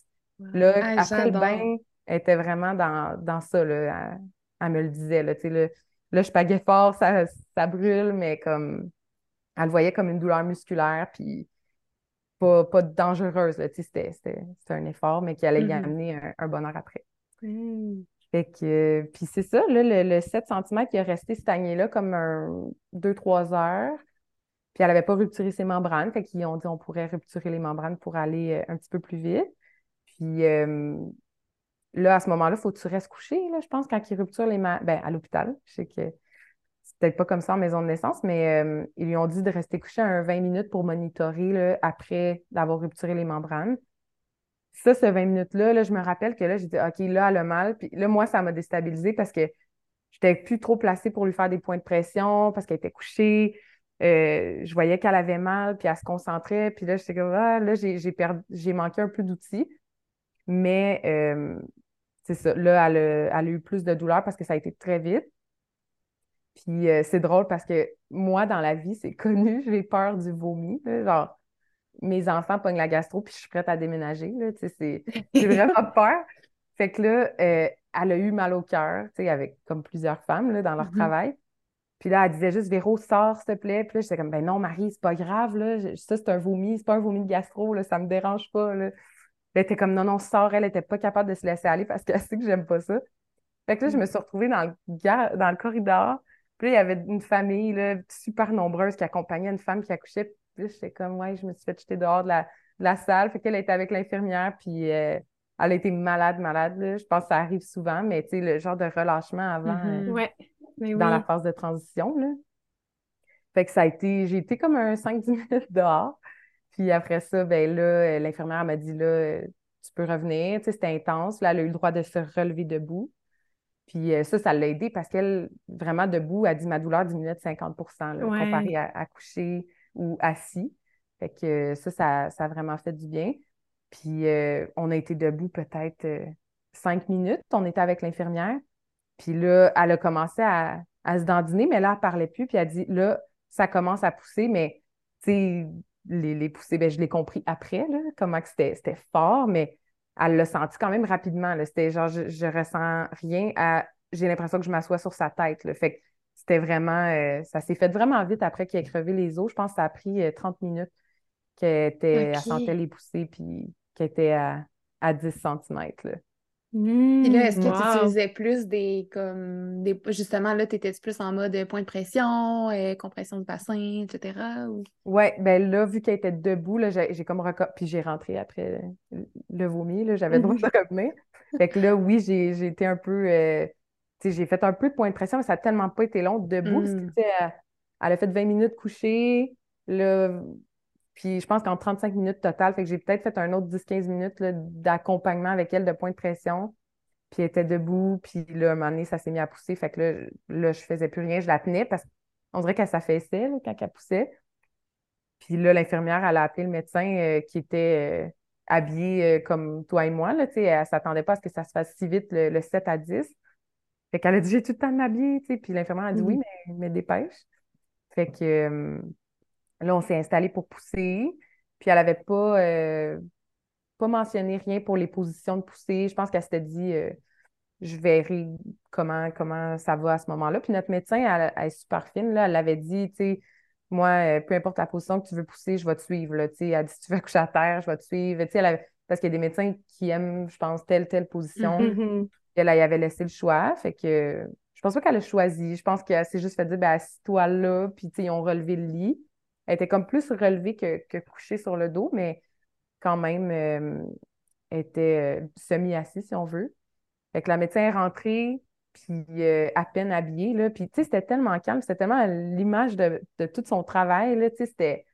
Speaker 1: là, après le bain, elle était vraiment dans, dans ça. Là, elle, elle me le disait. Là, là, là, je pagais fort, ça, ça brûle, mais comme, elle le voyait comme une douleur musculaire. Puis pas, pas dangereuse. C'était, un effort, mais qui allait y
Speaker 2: Mhm.
Speaker 1: amener un, un bonheur après.
Speaker 3: Mm.
Speaker 1: Fait que, puis c'est ça, là, le, le 7 cm qui est resté stagné là comme un 2-3 heures. Puis elle n'avait pas rupturé ses membranes. Fait qu'ils ont dit on pourrait rupturer les membranes pour aller euh, un petit peu plus vite. Puis euh, là, à ce moment-là, il faut que tu restes couché, là, je pense, quand ils rupturent les membranes. Ben, à l'hôpital. Je sais que c'est peut-être pas comme ça en maison de naissance, mais euh, ils lui ont dit de rester couché un 20 minutes pour monitorer là, après d'avoir rupturé les membranes. ça, ce 20 minutes-là, là, je me rappelle que là, j'ai dit, OK, là, elle a mal. Puis là, moi, ça m'a déstabilisée parce que j'étais plus trop placée pour lui faire des points de pression parce qu'elle était couchée. Euh, je voyais qu'elle avait mal, puis elle se concentrait. Puis là, j'étais comme, ah, là, j'ai, j'ai, manqué un peu d'outils. Mais euh, c'est ça. Là, elle a, eu plus de douleur parce que ça a été très vite. Puis euh, c'est drôle parce que moi, dans la vie, c'est connu, j'ai peur du vomi. genre, mes enfants pognent la gastro, puis je suis prête à déménager. J'ai vraiment peur. Fait que là, elle a eu mal au cœur, avec comme plusieurs femmes là, dans leur mm-hmm. travail. Puis là, elle disait juste, Véro, sors, s'il te plaît. Puis là, j'étais comme, ben non, Marie, c'est pas grave, là. Ça, c'est un vomi, c'est pas un vomi de gastro, là. Ça me dérange pas, là. Elle était comme, non, non, sors. Elle était pas capable de se laisser aller parce qu'elle sait que j'aime pas ça. Fait que là, je me suis retrouvée dans le, dans le corridor. Puis là, il y avait une famille, là, super nombreuse qui accompagnait une femme qui accouchait. Puis là, j'étais comme, ouais, je me suis fait jeter dehors de la, de la salle. Fait qu'elle était avec l'infirmière, puis euh, elle a été malade, malade, là. Je pense que ça arrive souvent, mais tu sais, le genre de relâchement avant.
Speaker 3: Mm-hmm.
Speaker 1: Euh,
Speaker 3: ouais
Speaker 1: dans la phase de transition. Là. Fait que ça a été, j'ai été comme un 5-10 minutes dehors. Puis après ça, ben là, euh, l'infirmière m'a dit là, euh, tu peux revenir. Tu sais, c'était intense. Là, elle a eu le droit de se relever debout. Puis euh, ça, ça l'a aidé parce qu'elle, vraiment debout, a dit ma douleur diminuait de 50 là, comparé à, coucher ou assis. Fait que ça, ça, a vraiment fait du bien. Puis on a été debout peut-être cinq minutes. On était avec l'infirmière. Puis là, elle a commencé à, se dandiner, mais là, elle ne parlait plus. Puis elle a dit, là, ça commence à pousser, mais tu sais, les, les poussées, ben, je l'ai compris après, là, comment c'était, c'était fort, mais elle l'a senti quand même rapidement. C'était genre, je, je ressens rien. j'ai l'impression que je m'assois sur sa tête. Là. Fait que c'était vraiment, euh, ça s'est fait vraiment vite après qu'il ait crevé les os. Je pense que ça a pris 30 euh, minutes qu'elle était, sentait les poussées, puis qu'elle était à, à 10 cm. Là.
Speaker 2: Mmh, là, est-ce que tu utilisais plus des comme des justement là, tu étais plus en mode point de pression, et euh, compression de bassin, etc. Ou...
Speaker 1: Ouais, ben là, vu qu'elle était debout, là, j'ai, comme puis j'ai rentré après le vomi, là, j'avais le droit de revenir. Fait que là, oui, j'ai, été un peu euh, tu sais, j'ai fait un peu de point de pression, mais ça n'a tellement pas été long debout. Parce que, mmh. elle, elle a fait 20 minutes couchée. Là, puis je pense qu'en 35 minutes total, fait que j'ai peut-être fait un autre 10-15 minutes d'accompagnement avec elle de point de pression. Puis elle était debout, puis là, à un moment donné, ça s'est mis à pousser. Fait que là, là je faisais plus rien, je la tenais parce qu'on dirait qu'elle s'affaissait quand elle poussait. Puis là, l'infirmière, elle a appelé le médecin euh, qui était euh, habillé euh, comme toi et moi. Là, elle ne s'attendait pas à ce que ça se fasse si vite le, 7 à 10. Fait qu'elle a dit J'ai tout le temps de m'habiller. Puis l'infirmière a dit Oui, mm-hmm. mais, mais dépêche. Fait que Là, on s'est installé pour pousser. Puis elle n'avait pas, euh, pas mentionné rien pour les positions de pousser. Je pense qu'elle s'était dit euh, je verrai comment, comment ça va à ce moment-là. Puis notre médecin, elle, est super fine. Là, elle avait dit, tu sais, moi, euh, peu importe la position que tu veux pousser, je vais te suivre. Là, elle a dit si tu veux coucher à terre, je vais te suivre. Parce qu'il y a des médecins qui aiment, je pense, telle, telle position. Mm-hmm. Elle, elle avait laissé le choix. Fait que je pense pas qu'elle a choisi. Je pense qu'elle s'est juste fait dire ben, assis-toi là, puis ils ont relevé le lit. Elle était comme plus relevée que, que couchée sur le dos, mais quand même, euh, elle était euh, semi-assise, si on veut. Fait que la médecin est rentrée, puis euh, à peine habillée, là. Puis, tu sais, c'était tellement calme, c'était tellement l'image de, tout son travail, là. Tu sais, c'était...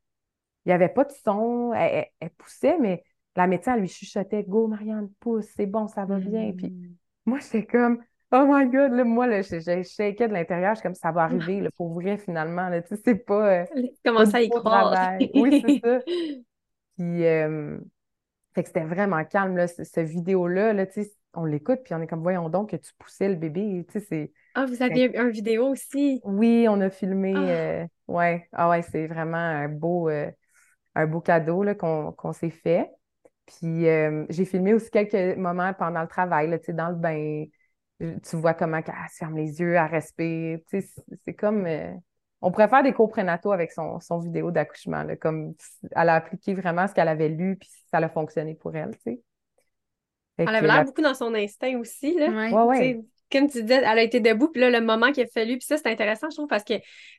Speaker 1: Il n'y avait pas de son, elle, poussait, mais la médecin, elle lui chuchotait « Go, Marianne, pousse, c'est bon, ça va bien. Puis mm. moi, j'étais comme Oh my God, là, moi, là, je, de l'intérieur, je suis comme ça va arriver, là, pour vrai, finalement. Là, tu sais, c'est pas. Euh,
Speaker 3: Comment ça y croire?
Speaker 1: oui, c'est ça. Puis, euh, fait que c'était vraiment calme, là, ce, vidéo-là, là, tu sais, on l'écoute, puis on est comme, voyons donc que tu poussais le bébé, tu sais, c'est.
Speaker 3: Ah, vous aviez un vidéo aussi?
Speaker 1: Oui, on a filmé, ah. euh, ouais, ah ouais, c'est vraiment un beau, un beau cadeau, là, qu'on s'est fait. Puis, j'ai filmé aussi quelques moments pendant le travail, là, tu sais, dans le bain tu vois comment elle se ferme les yeux, elle respire. C'est comme. Euh, on pourrait faire des cours prénataux avec son, son vidéo d'accouchement. Comme elle a appliqué vraiment ce qu'elle avait lu, puis ça a fonctionné pour elle. sais.
Speaker 3: Elle avait l'air beaucoup dans son instinct aussi. Là.
Speaker 1: Ouais. Ouais,
Speaker 3: Comme tu disais, elle a été debout, puis là, le moment qu'il a fallu, puis ça, c'est intéressant, je trouve, parce que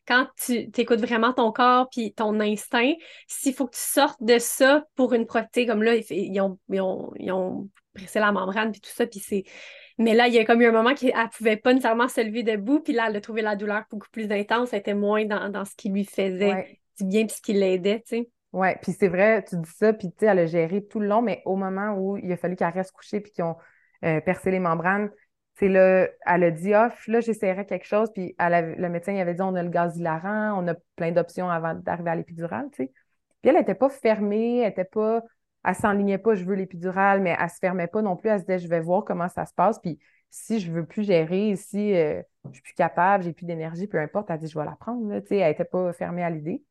Speaker 3: quand tu écoutes vraiment ton corps, puis ton instinct, s'il faut que tu sortes de ça pour une protéine, comme là, ils ont, ils ont, ils ont pressé la membrane, puis tout ça, puis c'est mais là, il y a comme eu un moment qu'elle ne pouvait pas nécessairement se lever debout, puis là, elle a trouvé la douleur beaucoup plus intense, elle était moins dans, ce qui lui faisait du bien, puis ce qui l'aidait, tu sais.
Speaker 1: Oui, puis c'est vrai, tu dis ça, puis tu sais, elle a géré tout le long, mais au moment où il a fallu qu'elle reste couchée puis qu'ils ont euh, percé les membranes, c'est là, elle a dit, ah, là, j'essaierai quelque chose, puis le médecin il avait dit, on a le gaz hilarant, on a plein d'options avant d'arriver à l'épidurale, tu sais. Puis elle n'était pas fermée, elle était pas, elle s'enlignait pas, je veux l'épidurale, mais elle se fermait pas non plus, elle se disait, je vais voir comment ça se passe, puis si je veux plus gérer, si euh, je suis plus capable, j'ai plus d'énergie, peu importe, elle a dit, je vais la prendre, tu sais, elle n'était pas fermée à l'idée.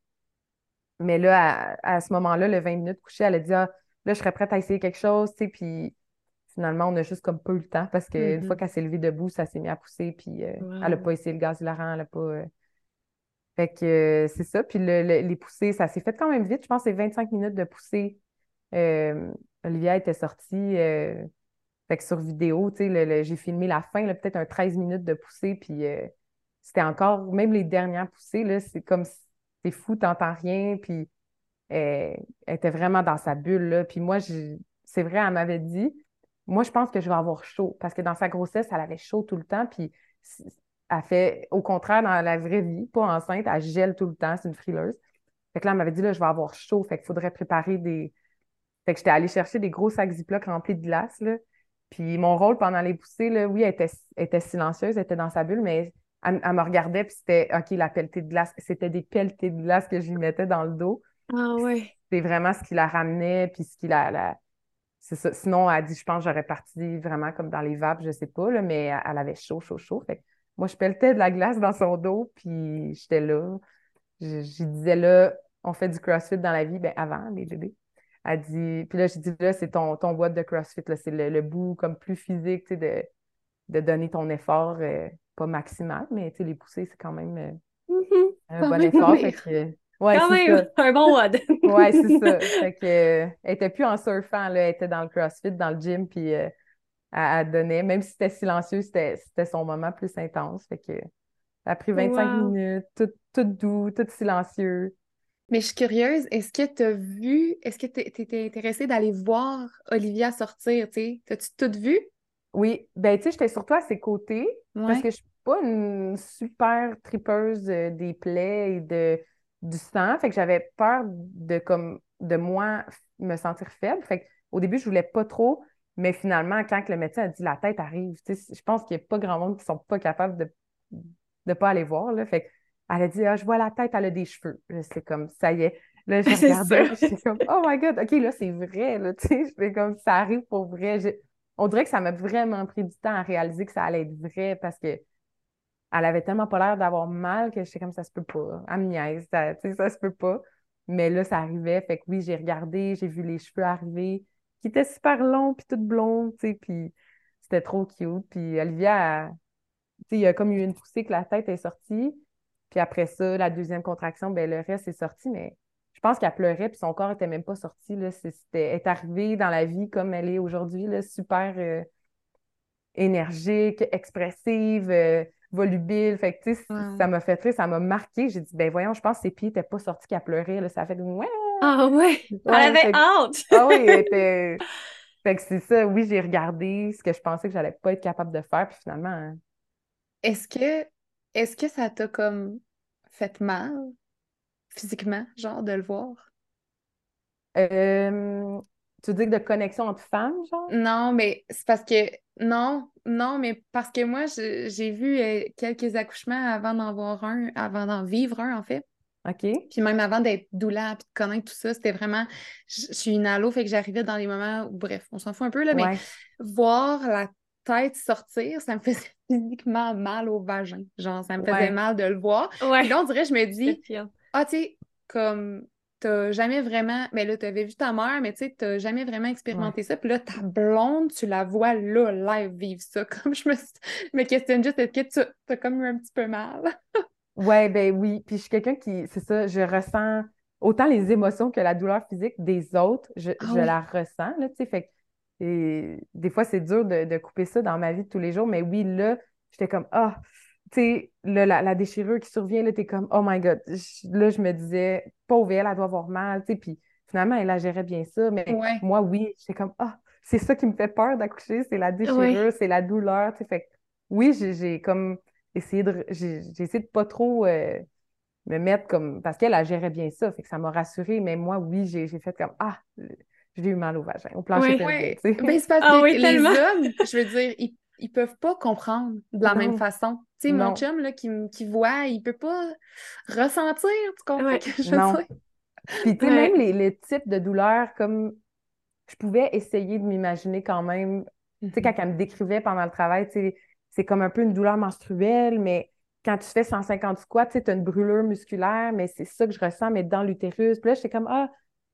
Speaker 1: Mais là, à, ce moment-là, le 20 minutes couché, elle a dit Ah, là, je serais prête à essayer quelque chose, tu sais, puis finalement, on a juste comme pas eu le temps parce qu'une une fois mm-hmm. qu'elle s'est levée debout, ça s'est mis à pousser, puis euh, elle n'a pas essayé le gaz hilarant, elle n'a pas. Euh. Fait que euh, c'est ça. Puis les poussées, ça s'est fait quand même vite. Je pense que c'est 25 minutes de poussée. Olivia était sortie. Fait que sur vidéo, j'ai filmé la fin, peut-être un 13 minutes de poussée, puis c'était encore, même les dernières poussées, c'est comme c'est fou, t'entends rien, puis elle, était vraiment dans sa bulle, là. Puis moi, c'est vrai, elle m'avait dit, moi, je pense que je vais avoir chaud, parce que dans sa grossesse, elle avait chaud tout le temps, puis elle fait, au contraire, dans la vraie vie, pas enceinte, elle gèle tout le temps, c'est une frileuse. Fait que là, elle m'avait dit, là, je vais avoir chaud, fait qu'il faudrait préparer des... Fait que j'étais allée chercher des gros sacs Ziploc remplis de glace, là. Puis mon rôle pendant les poussées, là, oui, elle était, elle était silencieuse, elle était dans sa bulle, mais elle, me regardait, puis c'était, OK, la pelletée de glace. C'était des pelletées de glace que je lui mettais dans le dos.
Speaker 3: Ah ouais.
Speaker 1: C'est vraiment ce qui la ramenait, puis ce qui la. la... C'est ça. Sinon, elle dit, je pense, j'aurais parti vraiment comme dans les vapes, je sais pas, là, mais elle avait chaud, chaud, chaud. Fait moi, je pelletais de la glace dans son dos, puis j'étais là. Je, disais, là, on fait du CrossFit dans la vie, ben avant, les bébés. Elle dit, puis là, je dis, là, c'est ton, ton boîte de CrossFit, là, c'est le, bout comme plus physique, tu sais, de, de donner ton effort. Euh, pas maximal, mais les poussées, c'est quand même euh, mm-hmm. un bon effort. Fait
Speaker 3: ouais, quand même, un bon WOD.
Speaker 1: ouais, c'est ça. Fait que, euh, elle était plus en surfant, là, elle était dans le CrossFit, dans le gym, puis euh, elle, donnait, même si c'était silencieux, c'était son moment plus intense. Fait que, ça a pris 25 minutes, tout, tout doux, tout silencieux.
Speaker 2: Mais je suis curieuse, est-ce que tu as vu, est-ce que tu étais intéressée d'aller voir Olivia sortir, tu sais? T'as-tu tout vu?
Speaker 1: Oui, ben tu sais, j'étais surtout à ses côtés parce que je suis pas une super tripeuse euh, des plaies et de, du sang. Fait que j'avais peur de comme de moi me sentir faible. Fait au début, je voulais pas trop, mais finalement, quand le médecin a dit la tête arrive, je pense qu'il n'y a pas grand monde qui sont pas capables de ne pas aller voir. Là. Fait elle a dit Ah, je vois la tête, elle a des cheveux. C'est comme ça y est. Là, je regardais, j'étais comme Oh my God, OK, là, c'est vrai. Là, je fais comme ça arrive pour vrai on dirait que ça m'a vraiment pris du temps à réaliser que ça allait être vrai parce que elle avait tellement pas l'air d'avoir mal que j'étais comme ça se peut pas. Elle me niaise, ça, ça se peut pas. Mais là, ça arrivait. Fait que oui, j'ai regardé, j'ai vu les cheveux arriver, qui étaient super longs, puis toutes blondes, tu sais, puis c'était trop cute. Puis Olivia, tu sais, il y a comme eu une poussée que la tête est sortie. Puis après ça, la deuxième contraction, ben le reste est sorti, mais je pense qu'elle pleurait, puis son corps n'était même pas sorti. Là. elle est arrivée dans la vie comme elle est aujourd'hui, super euh, énergique, expressive, euh, volubile. Fait que, ça m'a fait très, ça m'a marqué. J'ai dit, ben voyons, je pense que ses pieds n'étaient pas sortis qu'elle pleurait. Là. Ça a fait ouais!
Speaker 3: Ah ouais! elle avait hâte!
Speaker 1: ah oui, elle était. Fait que c'est ça, oui, j'ai regardé ce que je pensais que j'allais pas être capable de faire, puis finalement. Hein.
Speaker 2: Est-ce que est-ce que ça t'a comme fait mal? physiquement, genre, de le voir?
Speaker 1: Euh, tu dis que de connexion entre femmes, genre?
Speaker 2: Non, mais c'est parce que. Non, non, mais parce que moi, j'ai vu euh, quelques accouchements avant d'en voir un, avant d'en vivre un, en fait.
Speaker 1: OK.
Speaker 2: Puis même avant d'être doula, puis de connaître tout ça, c'était vraiment. Je suis une halo, fait que j'arrivais dans des moments où, bref, on s'en fout un peu, là, mais voir la tête sortir, ça me faisait physiquement mal au vagin. Genre, ça me faisait mal de le voir.
Speaker 3: Ouais.
Speaker 2: là, on dirait, je me dis, ah, tu sais, comme t'as jamais vraiment. Mais là, t'avais vu ta mère, mais tu sais, t'as jamais vraiment expérimenté ça. Puis là, ta blonde, tu la vois là, live, vivre ça. Comme je me, me questionne juste, est-ce que tu as comme eu un petit peu mal?
Speaker 1: ouais, ben oui. Puis je suis quelqu'un qui, c'est ça, je ressens autant les émotions que la douleur physique des autres, je, ah la ressens, là, tu sais. Fait et des fois, c'est dur de, de, couper ça dans ma vie de tous les jours, mais oui, là, j'étais comme, ah, tu sais, la, déchirure qui survient, là, t'es comme, oh my God. là, je me disais, pauvre elle, elle doit avoir mal, tu sais, puis finalement, elle a géré bien ça. Mais moi, oui, j'étais comme, ah, c'est ça qui me fait peur d'accoucher, c'est la déchirure, c'est la douleur, tu sais. Fait oui, j'ai comme essayé de, j'ai essayé de pas trop euh, me mettre comme. Parce qu'elle, elle gérait bien ça, fait que ça m'a rassurée. Mais moi, oui, j'ai fait comme Ah, j'ai eu mal au vagin, au plancher
Speaker 2: ouais, ouais. Ben, c'est parce ah que les hommes, je veux dire, ils, ils peuvent pas comprendre de la même façon. Tu sais, mon chum, là, qui, qui voit, il peut pas ressentir, tu comprends que je
Speaker 1: non. Puis, tu sais, même les, les, types de douleurs, comme je pouvais essayer de m'imaginer quand même, tu sais, quand elle me décrivait pendant le travail, tu sais, c'est comme un peu une douleur menstruelle, mais quand tu fais 150 squats, tu as une brûlure musculaire, mais c'est ça que je ressens, mais dans l'utérus. Puis là, j'étais comme, ah,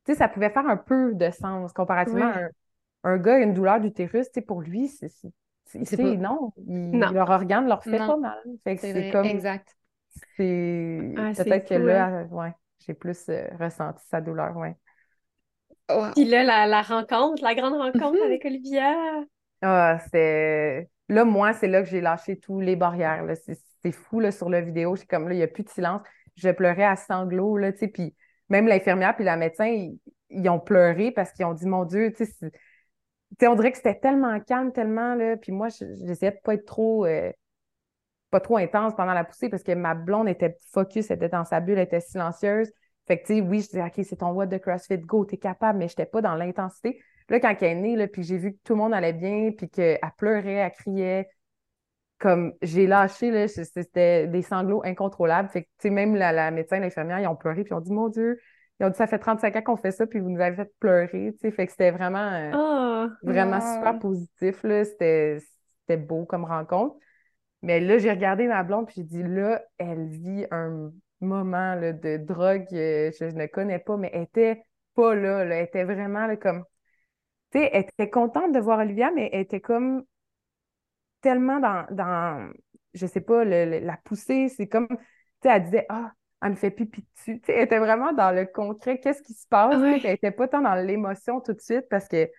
Speaker 1: sais, ça pouvait faire un peu de sens comparativement à un, un, gars, une douleur d'utérus, tu sais, pour lui, c'est. Non, leur organe leur fait pas mal. c'est comme.
Speaker 2: Exact.
Speaker 1: C'est. Ah, peut-être que là, hein. ouais, j'ai plus euh, ressenti sa douleur, ouais.
Speaker 3: Puis là, la, rencontre, la grande rencontre mm-hmm. avec Olivia.
Speaker 1: Ah, c'est. Là, moi, c'est là que j'ai lâché tous les barrières. C'est fou là, sur la vidéo. C'est comme là, il n'y a plus de silence. Je pleurais à sanglots, là, tu sais, puis même l'infirmière puis la médecin, ils, ont pleuré parce qu'ils ont dit, mon Dieu, tu sais, on dirait que c'était tellement calme, tellement, là, puis moi, j'essayais de pas être trop, euh, pas trop intense pendant la poussée parce que ma blonde était focus, elle était dans sa bulle, elle était silencieuse. Fait que, tu sais, oui, je disais, OK, c'est ton what de CrossFit, go, t'es capable, mais j'étais pas dans l'intensité. Là, quand elle est née, puis j'ai vu que tout le monde allait bien, puis qu'elle pleurait, elle criait, comme j'ai lâché, là, c'était des sanglots incontrôlables. Fait que, tu sais, même la, la médecin, l'infirmière, ils ont pleuré, puis ils ont dit, mon Dieu, ils ont dit, ça fait 35 ans qu'on fait ça, puis vous nous avez fait pleurer, tu sais. Fait que c'était vraiment, euh,
Speaker 3: ah,
Speaker 1: vraiment super positif, là. C'était beau comme rencontre. Mais là, j'ai regardé ma blonde, puis j'ai dit, là, elle vit un moment là, de drogue que je ne connais pas, mais elle était pas là, là. Elle était vraiment là, comme. Tu sais, elle était contente de voir Olivia, mais elle était comme tellement dans, dans je sais pas, le, la poussée. C'est comme, tu sais, elle disait, ah, elle me fait pipi dessus. Tu sais, elle était vraiment dans le concret. Qu'est-ce qui se passe? Elle était pas tant dans l'émotion tout de suite parce que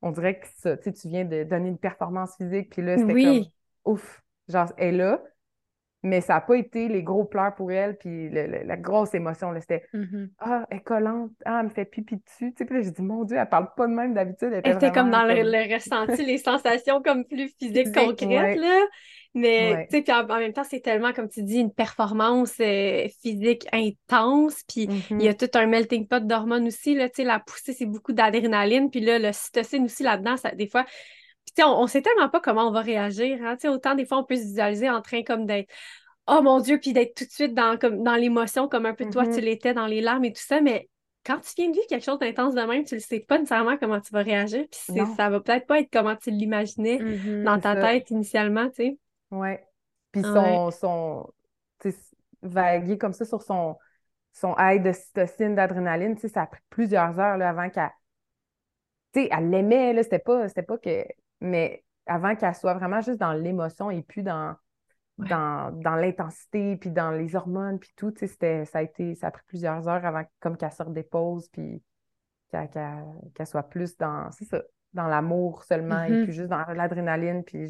Speaker 1: on dirait que ça, tu sais, tu viens de donner une performance physique, puis là, c'était comme, ouf, genre, elle est là. Mais ça n'a pas été les gros pleurs pour elle, puis la grosse émotion. C'était
Speaker 2: mm-hmm.
Speaker 1: Ah, elle est collante, ah, elle me fait pipi dessus. Tu sais, puis là, j'ai dit, mon Dieu, elle parle pas de même d'habitude.
Speaker 3: Elle était, comme dans le, ressenti, les sensations comme plus physiques, concrètes, là. Mais, tu sais, puis en, même temps, c'est tellement, comme tu dis, une performance euh, physique intense. Puis il y a mm-hmm. tout un melting pot d'hormones aussi, là. Tu sais, la poussée, c'est beaucoup d'adrénaline. Puis là, le cytocine aussi là-dedans, ça, des fois, puis, on, on sait tellement pas comment on va réagir. Hein? Autant des fois, on peut se visualiser en train comme d'être Oh mon Dieu, puis d'être tout de suite dans, comme, dans l'émotion, comme un peu toi, tu mm-hmm. l'étais dans les larmes et tout ça. Mais quand tu viens de vivre quelque chose d'intense de même, tu ne sais pas nécessairement comment tu vas réagir. Puis ça va peut-être pas être comment tu l'imaginais mm-hmm, dans ta tête initialement, tu sais.
Speaker 1: Ouais. Puis son, son vaguer comme ça sur son, son aide de cytocine, d'adrénaline, ça a pris plusieurs heures là, avant qu'elle. Tu sais, elle l'aimait, là, c'était pas, pas que mais avant qu'elle soit vraiment juste dans l'émotion et plus dans, dans, dans l'intensité, puis dans les hormones, puis tout, c'était, ça a été, ça a pris plusieurs heures avant comme qu'elle sorte des pauses, puis qu'elle, soit plus dans, c'est ça, dans l'amour seulement, et mm-hmm. puis juste dans l'adrénaline, puis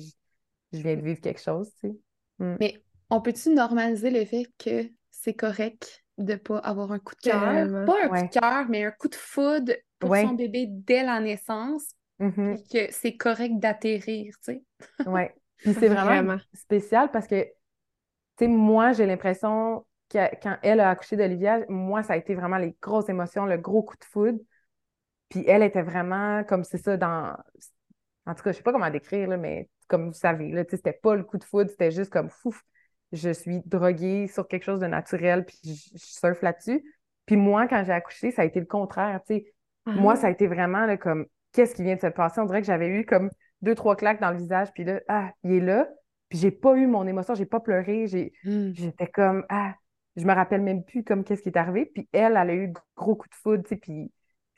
Speaker 1: je, viens de vivre quelque chose, tu sais.
Speaker 2: Mm. Mais on peut-tu normaliser le fait que c'est correct de pas avoir un coup de cœur? Pas un coup de cœur, mais un coup de foudre pour son bébé dès la naissance, Mm-hmm. que c'est correct d'atterrir, tu sais.
Speaker 1: Oui. Puis c'est vraiment, spécial parce que, tu sais, moi, j'ai l'impression que quand elle a accouché d'Olivia, moi, ça a été vraiment les grosses émotions, le gros coup de foudre. Puis elle était vraiment comme c'est ça dans. En tout cas, je sais pas comment décrire, là, mais comme vous savez, là, c'était pas le coup de foudre, c'était juste comme fouf, je suis droguée sur quelque chose de naturel, puis je, surfe là-dessus. Puis moi, quand j'ai accouché, ça a été le contraire, tu sais. Moi, ah. ça a été vraiment là, comme qu'est-ce qui vient de se passer? On dirait que j'avais eu comme deux, trois claques dans le visage, puis là, ah, il est là. Puis j'ai pas eu mon émotion, j'ai pas pleuré, hmm. j'étais comme, ah, je me rappelle même plus comme qu'est-ce qui est arrivé. Puis elle, elle a eu gros coup de foudre, tu sais, puis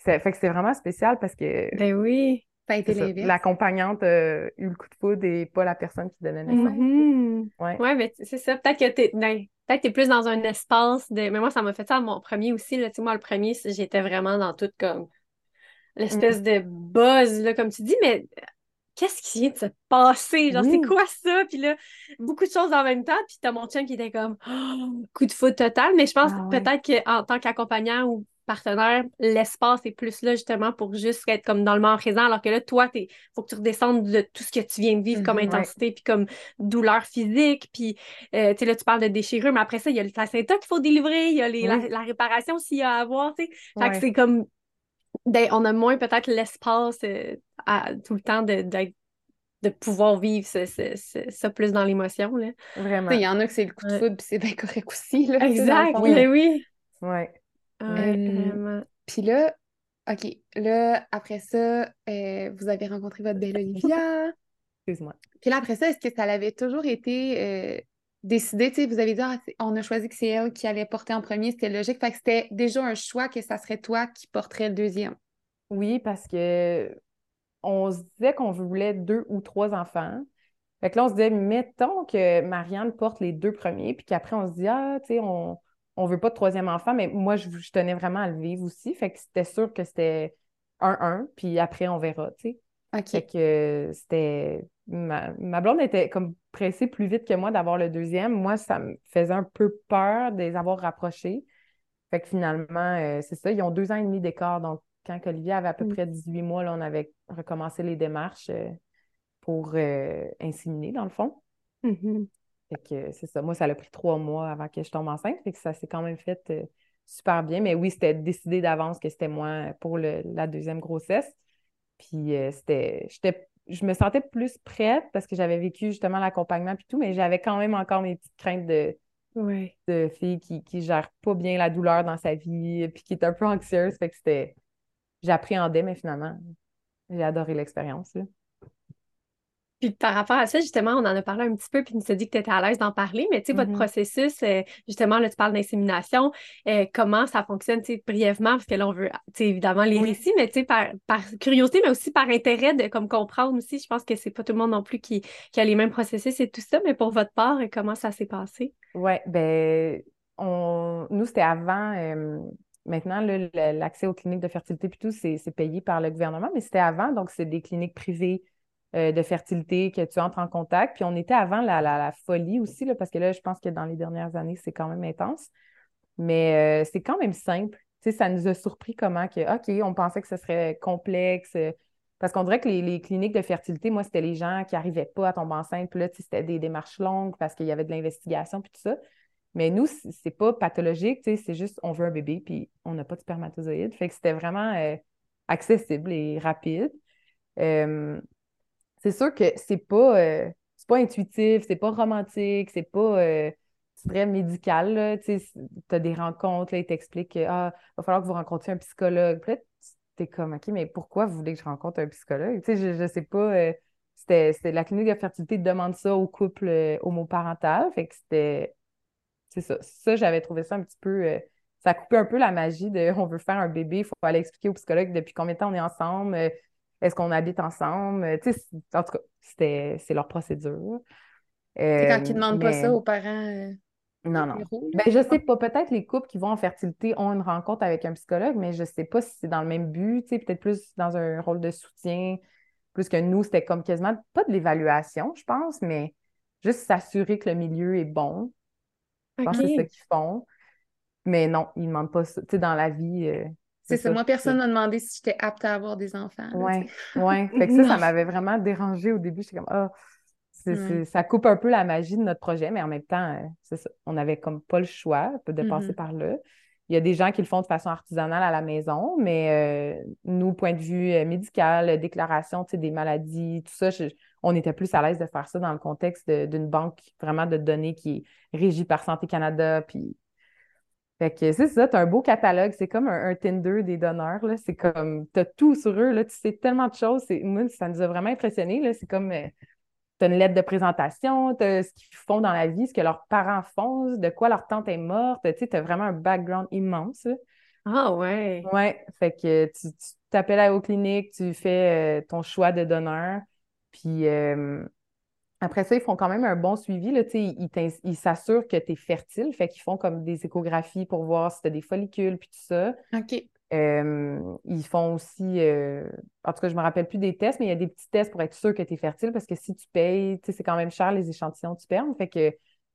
Speaker 1: fait que c'est vraiment spécial parce que.
Speaker 3: Ben oui.
Speaker 1: L'accompagnante a eu le coup de foudre et pas la personne qui donnait naissance.
Speaker 3: Mm-hmm. Ouais. ouais, mais c'est ça. Peut-être que t'es ben, peut-être que es plus dans un espace de. Mais moi, ça m'a fait ça à mon premier aussi. Là. Tu sais, moi, le premier, j'étais vraiment dans tout comme l'espèce de buzz, là, comme tu dis, mais qu'est-ce qui vient de se passer? Genre, c'est quoi ça? Puis là, beaucoup de choses en même temps. Puis t'as mon chum qui était comme oh, coup de foot total. Mais je pense ah peut-être qu'en tant qu'accompagnant ou partenaire, l'espace est plus là justement pour juste être comme dans le moment présent, alors que là, toi, il faut que tu redescendes de tout ce que tu viens de vivre comme
Speaker 2: Mhm, ouais.
Speaker 3: intensité, puis comme douleur physique, puis euh, tu sais, là, tu parles de déchirure, mais après ça, il y a le placenta qu'il faut délivrer, il y a les, la,
Speaker 1: Oui.
Speaker 3: la réparation s'il y a à avoir, tu sais. Fait que c'est comme, on a moins peut-être l'espace euh, à- tout le temps de, d'être- de pouvoir vivre ce- ce- ce- ça plus dans l'émotion, là.
Speaker 1: Vraiment.
Speaker 2: Il y en a que c'est le coup de foudre, puis c'est bien correct aussi. Là,
Speaker 3: Exact,
Speaker 2: fond.
Speaker 3: oui, oui.
Speaker 1: Ouais.
Speaker 3: Ouais,
Speaker 2: Euh,
Speaker 3: vraiment.
Speaker 2: Puis là, OK, là, après ça, euh, vous avez rencontré votre belle Olivia.
Speaker 1: Excuse-moi.
Speaker 2: Puis là, après ça, est-ce que ça l'avait toujours été euh, décidé? Tu sais, vous avez dit, Ah, on a choisi que c'est elle qui allait porter en premier, c'était logique. Fait que c'était déjà un choix que ça serait toi qui porterais le deuxième.
Speaker 1: Oui, parce que on se disait qu'on voulait deux ou trois enfants. Fait que là, on se disait, mettons que Marianne porte les deux premiers, puis qu'après, on se dit, ah, tu sais, on, on veut pas de troisième enfant, mais moi, je, je tenais vraiment à le vivre aussi. Fait que c'était sûr que c'était un-un, puis après, on verra, tu sais.
Speaker 2: OK.
Speaker 1: Fait que c'était. Ma, ma blonde était comme pressée plus vite que moi d'avoir le deuxième. Moi, ça me faisait un peu peur de les avoir rapprochés. Fait que finalement, euh, c'est ça, ils ont deux ans et demi d'écart. Donc, quand Olivier avait à peu
Speaker 3: Mm.
Speaker 1: près 18 mois, là, on avait recommencé les démarches euh, pour euh, inséminer, dans le fond.
Speaker 3: Mhm.
Speaker 1: Fait que c'est ça. Moi, ça a pris trois mois avant que je tombe enceinte. Fait que ça s'est quand même fait euh, super bien. Mais oui, c'était décidé d'avance que c'était moi pour le- la deuxième grossesse. Puis euh, c'était. J'étais, je me sentais plus prête parce que j'avais vécu justement l'accompagnement puis tout, mais j'avais quand même encore mes petites craintes de,
Speaker 3: Ouais.
Speaker 1: de fille qui, qui gère pas bien la douleur dans sa vie puis qui est un peu anxieuse. Fait que c'était. J'appréhendais, mais finalement, j'ai adoré l'expérience.
Speaker 3: Puis par rapport à ça, justement, on en a parlé un petit peu, puis tu nous as dit que tu étais à l'aise d'en parler, mais tu sais, votre
Speaker 1: Mhm.
Speaker 3: processus, euh, justement, là, tu parles d'insémination, euh, comment ça fonctionne, tu sais, brièvement, parce que là, on veut, tu sais, évidemment, les
Speaker 1: Oui.
Speaker 3: récits, mais tu sais, par, par curiosité, mais aussi par intérêt de comme comprendre aussi. Je pense que c'est pas tout le monde non plus qui, qui a les mêmes processus et tout ça, mais pour votre part, euh, comment ça s'est passé?
Speaker 1: Ouais, ben, on... nous, c'était avant. euh, Maintenant, l'accès aux cliniques de fertilité, puis tout, c'est payé par le gouvernement, mais c'était avant, donc c'est des cliniques privées euh, de fertilité que tu entres en contact. Puis on était avant la, la, folie aussi, là, parce que là, je pense que dans les dernières années, c'est quand même intense. Mais euh, c'est quand même simple. Tu sais, ça nous a surpris comment que, OK, on pensait que ce serait complexe. euh, parce qu'on dirait que les, cliniques de fertilité, moi, c'était les gens qui n'arrivaient pas à tomber enceinte. Puis là, c'était des démarches longues parce qu'il y avait de l'investigation, puis tout ça. Mais nous, c'est pas pathologique, tu sais, c'est juste on veut un bébé, puis on n'a pas de spermatozoïdes. Fait que c'était vraiment accessible et rapide. C'est sûr que c'est pas, euh, c'est pas intuitif, c'est pas romantique, c'est pas euh, très médical. Tu as des rencontres, là, ils t'expliquent que ah, va falloir que vous rencontriez un psychologue. Puis t'es comme OK, mais pourquoi vous voulez que je rencontre un psychologue? Je, je sais pas. euh, c'était, la clinique de fertilité demande ça au couple euh, homoparental. Fait que c'était. C'est ça. Ça, j'avais trouvé ça un petit peu. euh, ça coupait un peu la magie de on veut faire un bébé, il faut aller expliquer au psychologue depuis combien de temps on est ensemble, euh, est-ce qu'on habite ensemble? euh, tu sais, c'est- en tout cas, c'était, c'est leur procédure.
Speaker 2: C'est quand
Speaker 1: Euh,
Speaker 2: ils ne demandent pas ça aux parents. euh,
Speaker 1: Non, non. Ben, je sais pas. Peut-être les couples qui vont en fertilité ont une rencontre avec un psychologue, mais je sais pas si c'est dans le même but, tu sais, peut-être plus dans un rôle de soutien, plus que nous, c'était comme quasiment pas de l'évaluation, je pense, mais juste s'assurer que le milieu est bon. Je pense que c'est ça qu'ils font. Mais non, ils ne demandent pas ça. Tu sais, dans la vie. euh,
Speaker 2: C'est ça. Moi, personne m'a demandé si j'étais apte à avoir des enfants. sais.
Speaker 1: ouais. Fait que ça, ça m'avait vraiment dérangé au début. J'étais comme, ah, c'est- ça coupe un peu la magie de notre projet, mais en même temps, euh, ça. On n'avait comme pas le choix de passer
Speaker 2: Mhm.
Speaker 1: par là. Il y a des gens qui le font de façon artisanale à la maison, mais euh, nous, point de vue euh, médical, déclaration, des maladies, tout ça, je- on était plus à l'aise de faire ça dans le contexte d'une banque vraiment de données qui est régie par Santé Canada, puis fait que c'est ça, tu as un beau catalogue, c'est comme un, un Tinder des donneurs, là. C'est comme, tu as tout sur eux, là, tu sais tellement de choses. C'est, moi, ça nous a vraiment impressionnés, là. C'est comme, tu as une lettre de présentation, tu ce qu'ils font dans la vie, ce que leurs parents font, de quoi leur tante est morte, tu sais, tu as vraiment un background immense, là.
Speaker 3: Ah ouais.
Speaker 1: Ouais, fait que tu t'appelles à aux cliniques, tu fais euh, ton choix de donneur, puis euh, après ça, ils font quand même un bon suivi, là, ils s'assurent que tu es fertile, fait qu'ils font comme des échographies pour voir si tu as des follicules, puis tout ça.
Speaker 2: OK.
Speaker 1: Euh, ils font aussi, euh, en tout cas, je me rappelle plus des tests, mais il y a des petits tests pour être sûr que tu es fertile, parce que si tu payes, c'est quand même cher les échantillons de sperme, fait que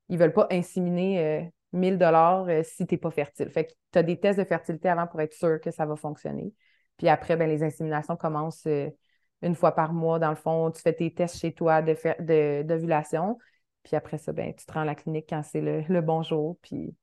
Speaker 1: ils veulent pas inséminer euh, 1000 dollars euh, si tu n'es pas fertile. Fait que tu as des tests de fertilité avant pour être sûr que ça va fonctionner. Puis après, ben, les inséminations commencent une fois par mois. Dans le fond, tu fais tes tests chez toi d'ovulation. De, puis après ça, ben, tu te rends à la clinique quand c'est le, le bon jour. Puis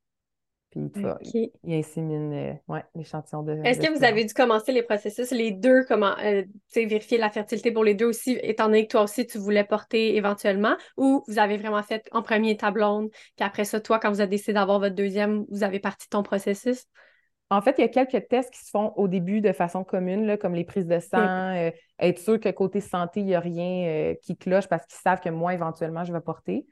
Speaker 1: puis il, insémine euh, l'échantillon de.
Speaker 3: Est-ce que vous avez dû commencer les processus, les deux, comment euh, vérifier la fertilité pour les deux aussi, étant donné que toi aussi tu voulais porter éventuellement, ou vous avez vraiment fait en premier ta blonde, puis après ça, toi, quand vous avez décidé d'avoir votre deuxième, vous avez parti ton processus?
Speaker 1: En fait, il y a quelques tests qui se font au début de façon commune, là, comme les prises de sang, euh, être sûr que côté santé, il n'y a rien qui cloche parce qu'ils savent que moi, éventuellement, je vais porter.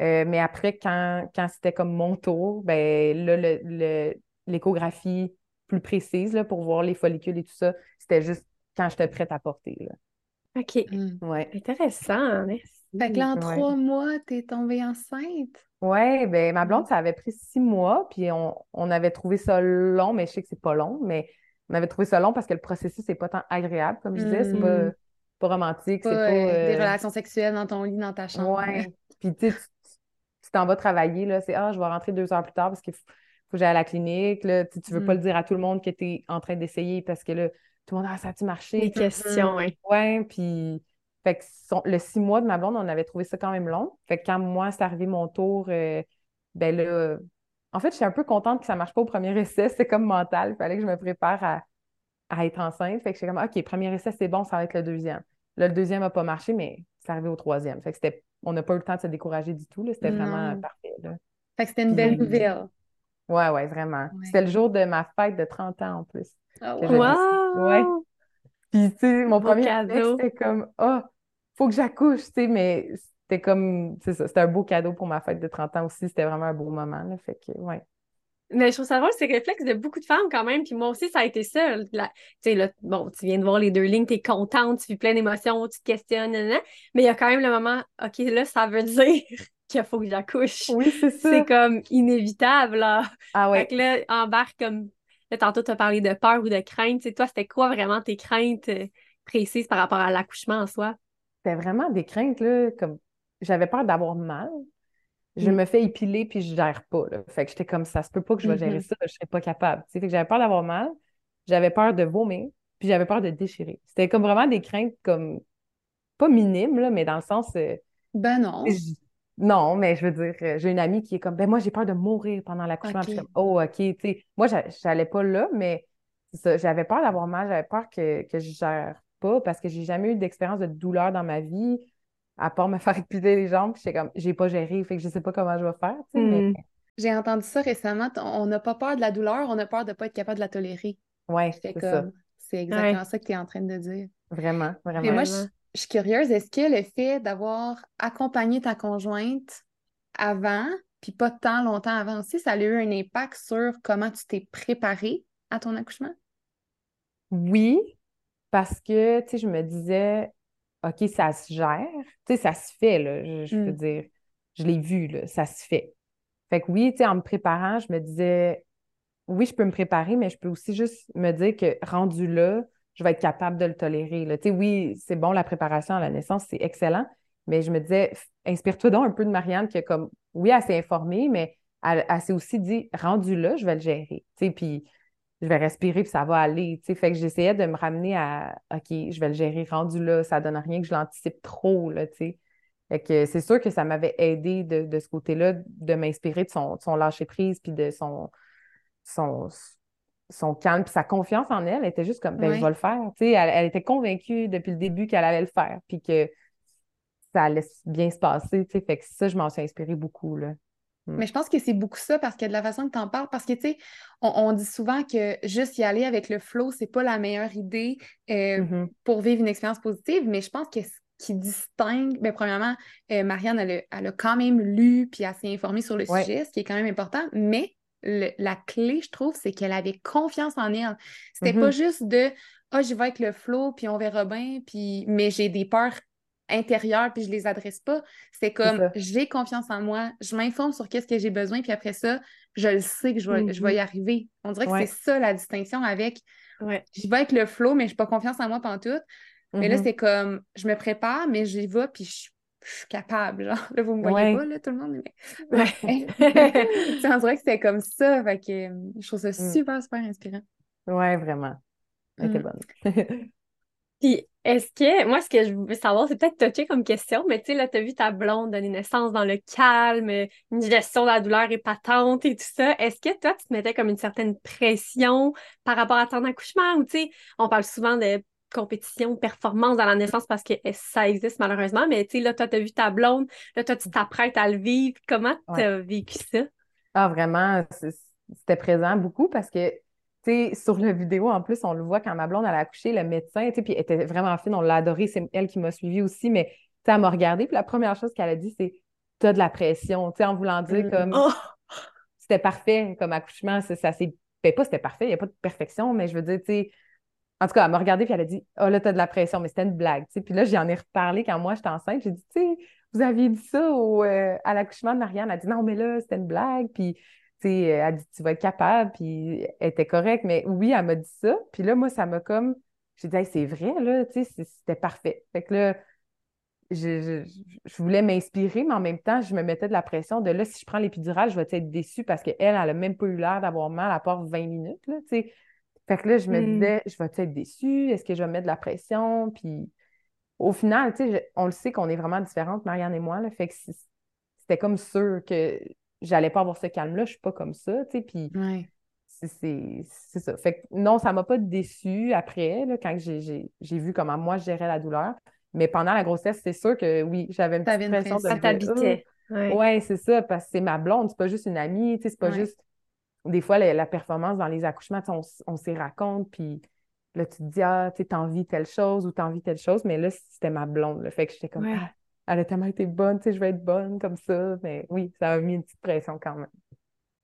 Speaker 1: Euh, mais après, quand, c'était comme mon tour, ben là, l'échographie plus précise là, pour voir les follicules et tout ça, c'était juste quand j'étais prête à porter. Là.
Speaker 3: OK. Hmm. Ouais. Intéressant, merci.
Speaker 2: Fait que là, en trois mois, t'es tombée enceinte?
Speaker 1: Oui, ben ma blonde, ça avait pris six mois, puis on, avait trouvé ça long, mais je sais que c'est pas long, mais on avait trouvé ça long parce que le processus n'est pas tant agréable, comme je disais, c'est pas, hmm. pas romantique, c'est pas...
Speaker 2: Des euh, relations sexuelles dans ton lit, dans ta chambre.
Speaker 1: Ouais. Puis tu tu t'en vas travailler, là, c'est Ah, je vais rentrer deux heures plus tard parce qu'il faut, que j'aille à la clinique. Là, tu ne veux pas le dire à tout le monde que tu es en train d'essayer parce que là, tout le monde, ah, ça a-tu marché?
Speaker 3: Les questions, oui.
Speaker 1: Ouais, puis. Fait que le six mois de ma blonde, on avait trouvé ça quand même long. Fait que quand moi, c'est arrivé mon tour, euh, ben là, en fait, je suis un peu contente que ça ne marche pas au premier essai. C'est comme mental. Il fallait que je me prépare à, à être enceinte. Fait que j'étais comme, OK, premier essai, c'est bon, ça va être le deuxième. Là, le deuxième n'a pas marché, mais c'est arrivé au troisième. Fait que c'était on n'a pas eu le temps de se décourager du tout. C'était vraiment parfait.
Speaker 2: Fait que c'était une belle nouvelle.
Speaker 1: Ouais, ouais, vraiment. C'était le jour de ma fête de 30 ans en plus.
Speaker 3: Oh, wow!
Speaker 1: Ouais. Puis, tu sais, mon premier cadeau, c'était comme, ah, oh, faut que j'accouche, tu sais, mais c'était comme, c'est ça, c'était un beau cadeau pour ma fête de 30 ans aussi. C'était vraiment un beau moment, là. Fait que, ouais.
Speaker 3: Mais je trouve ça drôle, c'est le réflexe de beaucoup de femmes quand même. Puis moi aussi, ça a été ça. Tu sais, là, bon, tu viens de voir les deux lignes, tu es contente, tu vis plein d'émotions, tu te questionnes, mais il y a quand même le moment, OK, là, ça veut dire qu'il faut que j'accouche.
Speaker 1: Oui, c'est ça.
Speaker 3: C'est comme inévitable, là.
Speaker 1: Ah ouais.
Speaker 3: Fait que là, embarque comme. Là, tantôt, tu as parlé de peur ou de crainte. sais, toi, c'était quoi vraiment tes craintes euh, précises par rapport à l'accouchement en soi?
Speaker 1: C'était vraiment des craintes, là, comme j'avais peur d'avoir mal je mm. me fais épiler puis je gère pas. Là. Fait que j'étais comme ça, se peut pas que je vais gérer mm-hmm. ça, je serais pas capable. Fait que j'avais peur d'avoir mal, j'avais peur de vomir, puis j'avais peur de déchirer. C'était comme vraiment des craintes comme pas minimes, là, mais dans le sens. Euh,
Speaker 2: ben non.
Speaker 1: Non, mais je veux dire, euh, j'ai une amie qui est comme, ben moi, j'ai peur de mourir pendant l'accouchement. Okay. comme, oh, OK, tu sais. Moi, j'allais pas là, mais j'avais peur d'avoir mal, j'avais peur que, que je gère pas parce que j'ai jamais eu d'expérience de douleur dans ma vie à part me faire épuiser les jambes, puis comme, j'ai pas géré, fait que je sais pas comment je vais faire,
Speaker 2: hmm. J'ai entendu ça récemment, on n'a pas peur de la douleur, on a peur de pas être capable de la tolérer.
Speaker 1: Ouais, c'est ça.
Speaker 2: C'est exactement ça que tu es en train de dire.
Speaker 1: Vraiment, vraiment.
Speaker 2: Mais moi, je, suis curieuse, est-ce que le fait d'avoir accompagné ta conjointe avant, puis pas tant longtemps avant aussi, ça a eu un impact sur comment tu t'es préparée à ton accouchement?
Speaker 1: Oui, parce que, tu sais, je me disais, OK, ça se gère. Tu sais, ça se fait, là. Je, veux mm. dire, je l'ai vu, là, ça se fait. Fait que oui, tu sais, en me préparant, je me disais, oui, je peux me préparer, mais je peux aussi juste me dire que rendu là, je vais être capable de le tolérer. Là. Tu sais, oui, c'est bon, la préparation à la naissance, c'est excellent, mais je me disais, inspire-toi donc un peu de Marianne qui, comme, oui, elle s'est informée, mais elle, elle s'est aussi dit, rendu là, je vais le gérer. Tu sais, puis je vais respirer puis ça va aller. Fait que j'essayais de me ramener à OK, je vais le gérer rendu là, ça donne rien que je l'anticipe trop. Là, fait que c'est sûr que ça m'avait aidé de, ce côté-là, de m'inspirer de son, son lâcher-prise puis de son, son, son calme puis sa confiance en elle. Elle était juste comme ben, je vais le faire. Elle, elle était convaincue depuis le début qu'elle allait le faire puis que ça allait bien se passer. Fait que ça, je m'en suis inspirée beaucoup. Là.
Speaker 2: Mm. Mais je pense que c'est beaucoup ça parce que de la façon que tu en parles, parce que tu sais, on, dit souvent que juste y aller avec le flow, c'est pas la meilleure idée euh, mm-hmm. pour vivre une expérience positive, mais je pense que ce qui distingue, bien, premièrement, euh, Marianne, elle a, quand même lu puis elle s'est informée sur le sujet, ce qui est quand même important, mais la clé, je trouve, c'est qu'elle avait confiance en elle. C'était pas mm-hmm. juste de Ah, oh, j'y vais avec le flow, puis on verra bien, puis mais j'ai des peurs intérieures puis je les adresse pas. C'est comme j'ai confiance en moi, je m'informe sur qu'est-ce que j'ai besoin puis après ça, je le sais que je vais, je vais y mm-hmm. arriver. On dirait que c'est ça la distinction avec
Speaker 3: ouais.
Speaker 2: je vais avec le flow mais je n'ai pas confiance en moi pendant tout. Mais là, mm-hmm. c'est comme je me prépare, mais j'y vais puis je suis capable, genre. Là, vous me voyez
Speaker 1: Ouais.
Speaker 2: pas, là, tout le monde, mais...
Speaker 3: Ouais.
Speaker 2: On dirait que c'était comme ça, fait que euh, je trouve ça
Speaker 1: Mm.
Speaker 2: super, super inspirant.
Speaker 1: Ouais, vraiment. Elle était
Speaker 2: Mm.
Speaker 1: bonne.
Speaker 3: Puis, est-ce que, moi, ce que je veux savoir, c'est peut-être touché comme question, mais tu sais, là, t'as vu ta blonde donner naissance dans le calme, une gestion de la douleur épatante et tout ça. Est-ce que toi, tu te mettais comme une certaine pression par rapport à ton accouchement ou, tu sais, on parle souvent de compétition, performance dans la naissance parce que ça existe malheureusement, mais tu sais, là, toi, t'as vu ta blonde, là, toi, tu t'apprêtes à le vivre. Comment t'as vécu ça?
Speaker 1: Ah, vraiment, c'était présent beaucoup parce que, sur la vidéo, en plus, on le voit quand ma blonde, elle a accouché, le médecin, puis elle était vraiment fine, on l'a adorée, c'est elle qui m'a suivie aussi, mais, elle m'a regardée, puis la première chose qu'elle a dit, c'est « t'as de la pression », en voulant dire
Speaker 2: Mm.
Speaker 1: comme
Speaker 3: Oh!
Speaker 1: c'était parfait comme accouchement, ça, ça s'est... Ben, pas c'était parfait, il n'y a pas de perfection, mais je veux dire, tu sais, en tout cas, elle m'a regardée, puis elle a dit « oh là, t'as de la pression », mais c'était une blague, tu sais, puis là, j'en ai reparlé quand moi, j'étais enceinte, j'ai dit « tu sais, vous aviez dit ça au, euh, à l'accouchement de Marianne », elle a dit « non, mais là, c'était une blague », puis tu sais, elle a dit, tu vas être capable, puis elle était correcte, mais oui, elle m'a dit ça. Puis là, moi, ça m'a comme, j'ai dit, Hey, c'est vrai, là, tu sais, c'était parfait. Fait que là, je, je- je voulais m'inspirer, mais en même temps, je me mettais de la pression de là, si je prends l'épidurale, je vais être déçue parce qu'elle, elle a même pas eu l'air d'avoir mal à part 20 minutes, là, tu sais. Fait que là, je me
Speaker 3: Mm.
Speaker 1: disais, je vais être déçue? Est-ce que je vais me mettre de la pression? Puis au final, tu sais, on le sait qu'on est vraiment différentes, Marianne et moi, là, fait que c'était comme sûr que j'allais pas avoir ce calme-là, je suis pas comme ça, tu sais, puis
Speaker 2: Ouais.
Speaker 1: c'est ça. Fait que non, ça m'a pas déçue après, là, quand j'ai vu comment moi je gérais la douleur. Mais pendant la grossesse, c'est sûr que oui, j'avais une petite
Speaker 2: une
Speaker 1: pression de
Speaker 3: Ça t'habitait.
Speaker 1: Oh, ouais, c'est ça, parce que c'est ma blonde, c'est pas juste une amie, tu sais, c'est pas
Speaker 2: Ouais.
Speaker 1: juste. Des fois, la, la performance dans les accouchements, on, on s'y raconte, puis là, tu te dis, ah, tu sais, t'envies telle chose ou t'envies telle chose, mais là, c'était ma blonde, là. Fait que j'étais comme,
Speaker 3: Ouais.
Speaker 1: ah, elle a tellement été bonne, tu sais, je vais être bonne comme ça. Mais oui, ça m'a mis une petite pression quand même.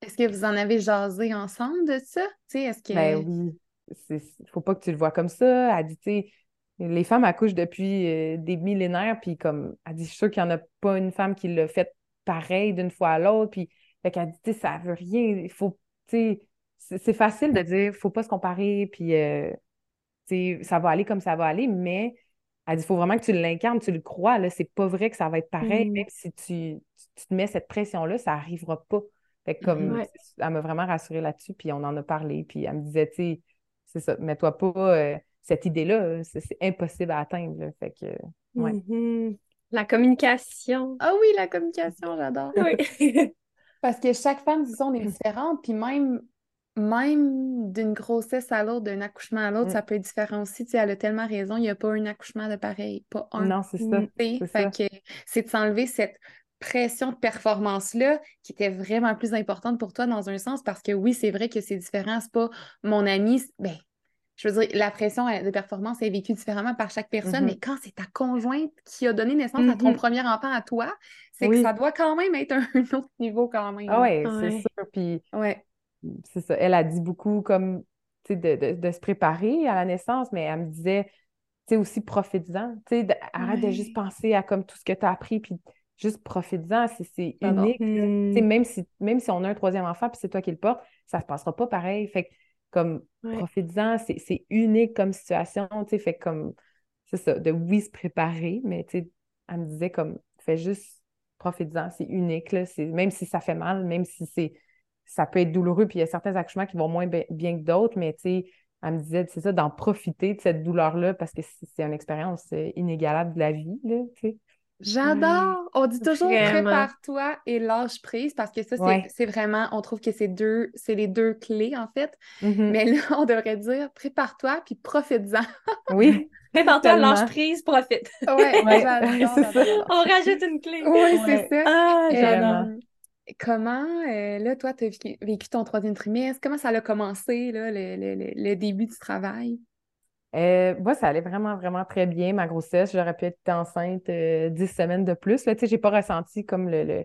Speaker 2: Est-ce que vous en avez jasé ensemble de ça? Tu sais, est-ce que...
Speaker 1: Ben oui, c'est, faut pas que tu le vois comme ça. Elle dit, tu sais, les femmes accouchent depuis euh, des millénaires, puis comme, elle dit, je suis sûre qu'il n'y en a pas une femme qui l'a fait pareil d'une fois à l'autre, puis fait qu'elle dit, tu sais, ça veut rien, il faut, tu sais, c'est, c'est facile de dire, faut pas se comparer, puis, euh, tu sais, ça va aller comme ça va aller, mais elle dit, il faut vraiment que tu l'incarnes, tu le crois, là, c'est pas vrai que ça va être pareil,
Speaker 3: Mm.
Speaker 1: même si tu, tu, tu te mets cette pression-là, ça arrivera pas. Fait que comme,
Speaker 3: Ouais.
Speaker 1: elle m'a vraiment rassurée là-dessus, puis on en a parlé, puis elle me disait, tu sais, c'est ça, mets-toi pas euh, cette idée-là, c'est c'est impossible à atteindre, là. Fait que, ouais.
Speaker 3: Mhm. La communication.
Speaker 2: Ah oui, la communication, j'adore.
Speaker 3: Oui.
Speaker 2: Parce que chaque femme, disons, est différente, puis même, même d'une grossesse à l'autre, d'un accouchement à l'autre,
Speaker 1: Mm.
Speaker 2: ça peut être différent aussi. Tu sais, elle a tellement raison, il n'y a pas un accouchement de pareil, pas un.
Speaker 1: Non, c'est ça, c'est
Speaker 2: Fait
Speaker 1: ça.
Speaker 2: que c'est de s'enlever cette pression de performance-là qui était vraiment plus importante pour toi dans un sens, parce que oui, c'est vrai que c'est différent, c'est pas mon ami, ben, je veux dire, la pression de performance est vécue différemment par chaque personne,
Speaker 1: Mhm.
Speaker 2: mais quand c'est ta conjointe qui a donné naissance à ton
Speaker 3: Mhm.
Speaker 2: premier enfant à toi, c'est que
Speaker 1: Oui.
Speaker 2: ça doit quand même être un, autre niveau quand même.
Speaker 1: Ah ouais, c'est sûr, puis
Speaker 2: Ouais.
Speaker 1: C'est ça, elle a dit beaucoup comme, de, de, de se préparer à la naissance, mais elle me disait, tu sais, aussi profites-en, tu sais, de- arrête de juste penser à comme tout ce que tu as appris, puis juste profites-en, c'est
Speaker 2: J'adore.
Speaker 1: unique.
Speaker 3: Mm.
Speaker 1: Sais, même si, même si on a un troisième enfant, puis c'est toi qui le portes, ça se passera pas pareil, fait que, comme,
Speaker 3: Ouais.
Speaker 1: profites-en, c'est unique comme situation, tu sais, fait comme, c'est ça, de oui se préparer, mais tu sais, elle me disait comme, fais juste, profites-en, c'est unique, là, même si ça fait mal, même si c'est, ça peut être douloureux, puis il y a certains accouchements qui vont moins bi- bien que d'autres, mais tu sais, elle me disait, c'est ça, d'en profiter de cette douleur-là, parce que c'est une expérience euh, inégalable de la vie, là, tu sais.
Speaker 2: J'adore! On dit toujours prépare-toi et lâche prise parce que ça, c'est
Speaker 1: Ouais.
Speaker 2: c'est vraiment, on trouve que c'est deux, c'est les deux clés en fait.
Speaker 1: Mhm.
Speaker 2: Mais là, on devrait dire prépare-toi puis profite-en.
Speaker 1: Oui,
Speaker 3: Prépare-toi, lâche prise, profite.
Speaker 2: Ouais,
Speaker 1: Ouais,
Speaker 2: j'adore,
Speaker 1: c'est ça.
Speaker 2: j'adore.
Speaker 3: On rajoute une clé.
Speaker 2: Oui,
Speaker 1: Ouais.
Speaker 2: c'est ça.
Speaker 3: Ah,
Speaker 2: Euh,
Speaker 3: j'adore.
Speaker 2: Comment, euh, là, toi, tu as vécu, ton troisième trimestre? Comment ça a commencé, là, le, le- le- début du travail?
Speaker 1: Euh, moi, ça allait vraiment, vraiment très bien, ma grossesse. J'aurais pu être enceinte euh, 10 semaines de plus. Là, tu sais, j'ai pas ressenti comme le, le-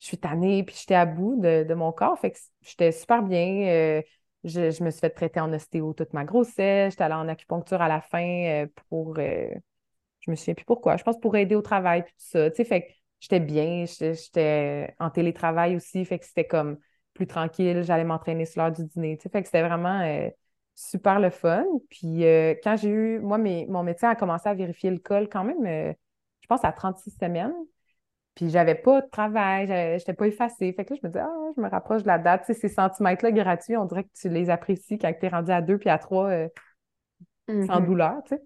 Speaker 1: je suis tannée puis j'étais à bout de, de mon corps. Fait que j'étais super bien. Je, je me suis fait traiter en ostéo toute ma grossesse. J'étais allée en acupuncture à la fin pour, je me souviens plus pourquoi. Je pense pour aider au travail puis tout ça. Tu sais, fait j'étais bien. J'étais en télétravail aussi. Fait que c'était comme plus tranquille. J'allais m'entraîner sur l'heure du dîner. Tu sais, fait que c'était vraiment euh, super le fun. Puis euh, quand j'ai eu, moi, mes, mon médecin a commencé à vérifier le col quand même. euh, je pense, à 36 semaines. Puis j'avais pas de travail, j'étais pas effacée. Fait que là, je me disais, ah, je me rapproche de la date. Tu sais, ces centimètres-là gratuits, on dirait que tu les apprécies quand tu es rendu à deux puis à trois sans
Speaker 2: Mhm.
Speaker 1: douleur, tu sais.